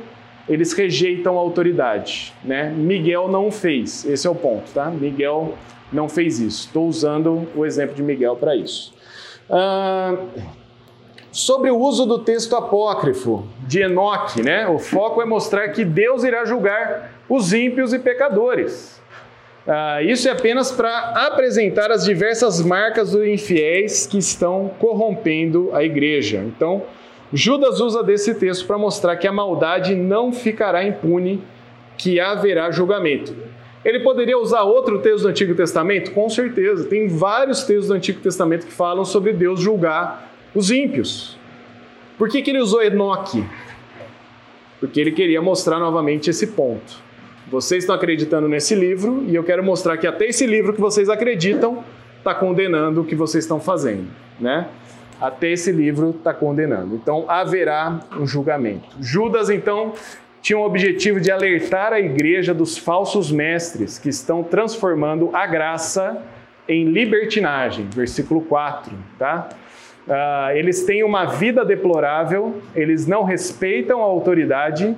eles rejeitam a autoridade, né? Miguel não fez, esse é o ponto, tá? Miguel não fez isso. Estou usando o exemplo de Miguel para isso. Ah, sobre o uso do texto apócrifo de Enoque, né? O foco é mostrar que Deus irá julgar os ímpios e pecadores. Ah, isso é apenas para apresentar as diversas marcas dos infiéis que estão corrompendo a igreja. Então, Judas usa desse texto para mostrar que a maldade não ficará impune, que haverá julgamento. Ele poderia usar outro texto do Antigo Testamento? Com certeza. Tem vários textos do Antigo Testamento que falam sobre Deus julgar os ímpios. Por que, que ele usou Enoque? Porque ele queria mostrar novamente esse ponto. Vocês estão acreditando nesse livro e eu quero mostrar que até esse livro que vocês acreditam está condenando o que vocês estão fazendo, né? Até esse livro está condenando. Então haverá um julgamento. Judas então tinha o objetivo de alertar a igreja dos falsos mestres que estão transformando a graça em libertinagem. Versículo 4, tá? Uh, eles têm uma vida deplorável, eles não respeitam a autoridade,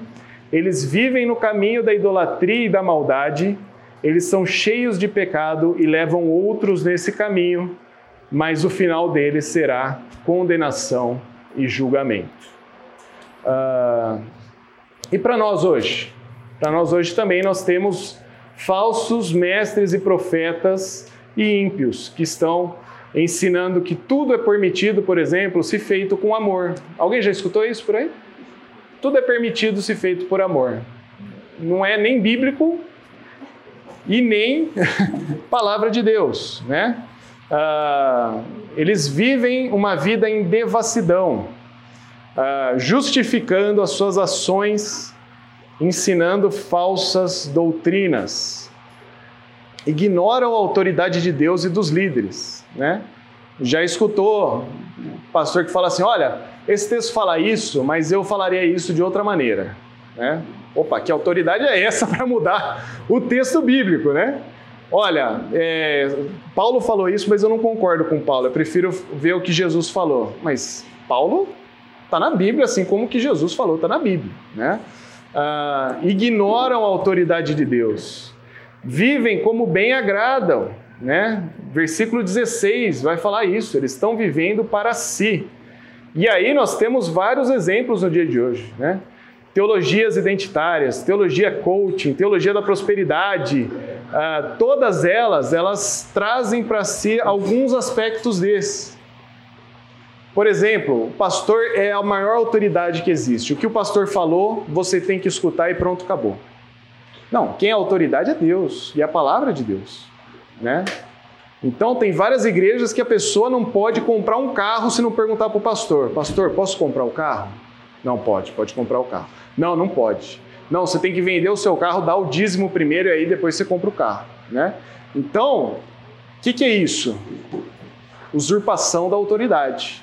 eles vivem no caminho da idolatria e da maldade, eles são cheios de pecado e levam outros nesse caminho, mas o final deles será condenação e julgamento. Uh, e para nós hoje? Para nós hoje também nós temos falsos mestres e profetas e ímpios que estão ensinando que tudo é permitido, por exemplo, se feito com amor. Alguém já escutou isso por aí? Tudo é permitido se feito por amor. Não é nem bíblico e nem palavra de Deus, né? Ah, eles vivem uma vida em devassidão, ah, justificando as suas ações, ensinando falsas doutrinas, ignoram a autoridade de Deus e dos líderes, né? Já escutou pastor que fala assim: olha, esse texto fala isso, mas eu falaria isso de outra maneira. Né? Opa, que autoridade é essa para mudar o texto bíblico, né? Olha, é, Paulo falou isso, mas eu não concordo com Paulo. Eu prefiro ver o que Jesus falou. Mas Paulo está na Bíblia, assim como que Jesus falou está na Bíblia, né? Ah, ignoram a autoridade de Deus, vivem como bem agradam, né? Versículo 16 vai falar isso, eles estão vivendo para si. E aí nós temos vários exemplos no dia de hoje, né? Teologias identitárias, teologia coaching, teologia da prosperidade, ah, todas elas, elas trazem para si alguns aspectos desses. Por exemplo, o pastor é a maior autoridade que existe. O que o pastor falou, você tem que escutar e pronto, acabou. Não, quem é autoridade é Deus e é a palavra de Deus né? Então tem várias igrejas que a pessoa não pode comprar um carro se não perguntar para o pastor: Pastor, posso comprar o carro? Não pode, pode comprar o carro. Não, não pode. Não, você tem que vender o seu carro, dar o dízimo primeiro e aí depois você compra o carro, né? Então, o que, que é isso? Usurpação da autoridade.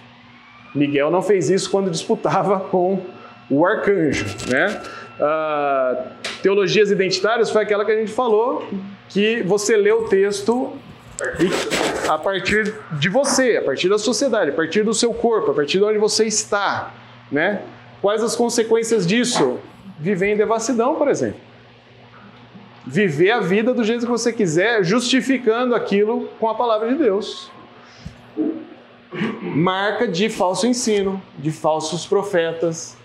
Miguel não fez isso quando disputava com o arcanjo, né? Uh, teologias identitárias foi aquela que a gente falou, que você lê o texto a partir de você, a partir da sociedade, a partir do seu corpo, a partir de onde você está, né? Quais as consequências disso? Viver em devassidão, por exemplo. Viver a vida do jeito que você quiser, justificando aquilo com a palavra de Deus. Marca de falso ensino, de falsos profetas,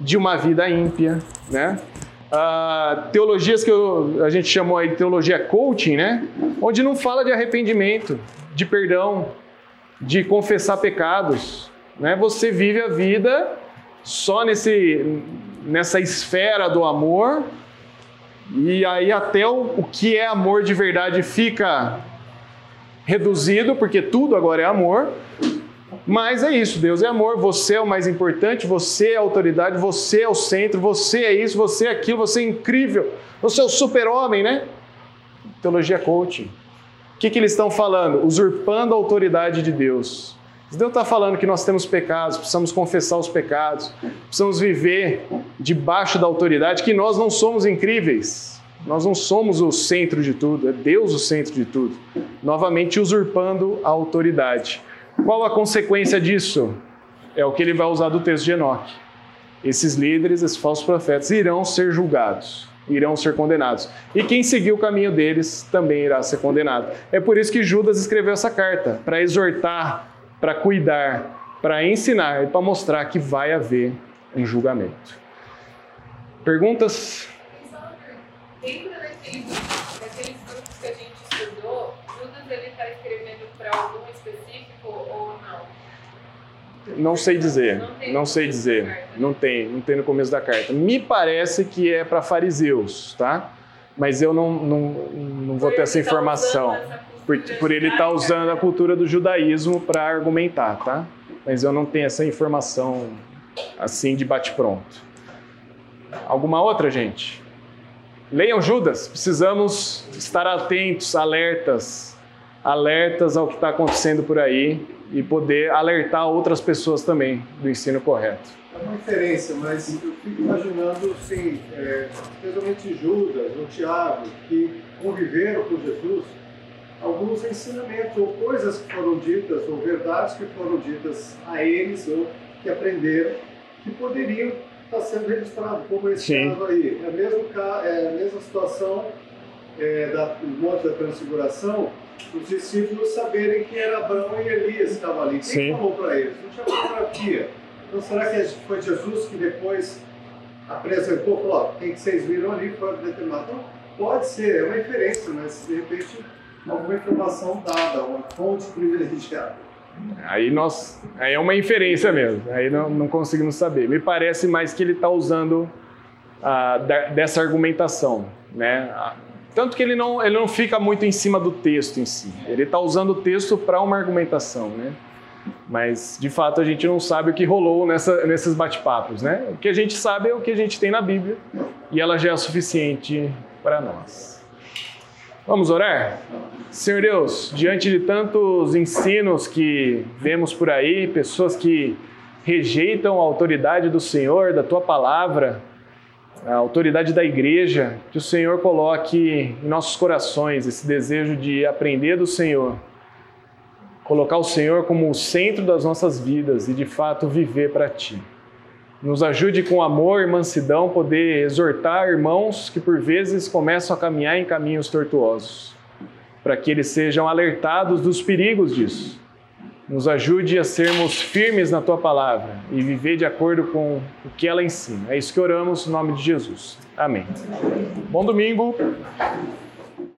de uma vida ímpia, né? Uh, teologias que eu, a gente chamou aí de teologia coaching, né? Onde não fala de arrependimento, de perdão, de confessar pecados, né? Você vive a vida só nesse, nessa esfera do amor e aí até o, o que é amor de verdade fica reduzido, porque tudo agora é amor, mas é isso, Deus é amor, você é o mais importante, você é a autoridade, você é o centro, você é isso, você é aquilo, você é incrível, você é o super-homem, né? Teologia coaching. O que, que eles estão falando? Usurpando a autoridade de Deus. Deus está falando que nós temos pecados, precisamos confessar os pecados, precisamos viver debaixo da autoridade, que nós não somos incríveis, nós não somos o centro de tudo, é Deus o centro de tudo. Novamente usurpando a autoridade. Qual a consequência disso? É o que ele vai usar do texto de Enoque. esses líderes, esses falsos profetas, irão ser julgados, irão ser condenados. E quem seguir o caminho deles também irá ser condenado. É por isso que Judas escreveu essa carta, para exortar, para cuidar, para ensinar e para mostrar que vai haver um julgamento. Perguntas? Dentro daqueles, daqueles grupos que a gente estudou, Judas ele está escrevendo para algum específico ou não? Não sei dizer, Não sei dizer. Não tem, não tem no começo da carta. Me parece que é para fariseus, tá? Mas eu não, não, não vou ter essa informação. Por, por ele estar judaica, usando a cultura do judaísmo para argumentar, tá? Mas eu não tenho essa informação assim de bate-pronto. Alguma outra, gente? Leiam Judas, precisamos estar atentos, alertas, alertas ao que está acontecendo por aí e poder alertar outras pessoas também do ensino correto. É uma inferência, mas eu fico imaginando, assim, é, especialmente Judas ou Tiago, que conviveram com Jesus, alguns ensinamentos ou coisas que foram ditas, ou verdades que foram ditas a eles, ou que aprenderam, que poderiam estar sendo registrados, como esse Sim. caso aí. É a mesma, é a mesma situação é, da, do Monte da Transfiguração, os discípulos saberem que era Abraão e Elias que estavam ali. Quem Sim. falou para eles? Não tinha fotografia. Então será que foi Jesus que depois apresentou, falou, quem que vocês viram ali foi determinado? Então, pode ser, é uma inferência, mas de repente alguma informação dada, uma fonte privilegiada. Aí nós, aí é uma inferência mesmo. Aí não, não conseguimos saber. Me parece mais que ele está usando ah, da- dessa argumentação, né? Ah, Tanto que ele não, ele não fica muito em cima do texto em si. Ele está usando o texto para uma argumentação, né? Mas de fato a gente não sabe o que rolou nessa, nesses bate-papos, né? O que a gente sabe é o que a gente tem na Bíblia e ela já é suficiente para nós. Vamos orar? Senhor Deus, diante de tantos ensinos que vemos por aí, pessoas que rejeitam a autoridade do Senhor, da tua palavra, a autoridade da igreja, que o Senhor coloque em nossos corações esse desejo de aprender do Senhor, colocar o Senhor como o centro das nossas vidas e de fato viver para ti. Nos ajude com amor e mansidão poder exortar irmãos que por vezes começam a caminhar em caminhos tortuosos, para que eles sejam alertados dos perigos disso. Nos ajude a sermos firmes na tua palavra e viver de acordo com o que ela ensina. É isso que oramos no nome de Jesus. Amém. Bom domingo.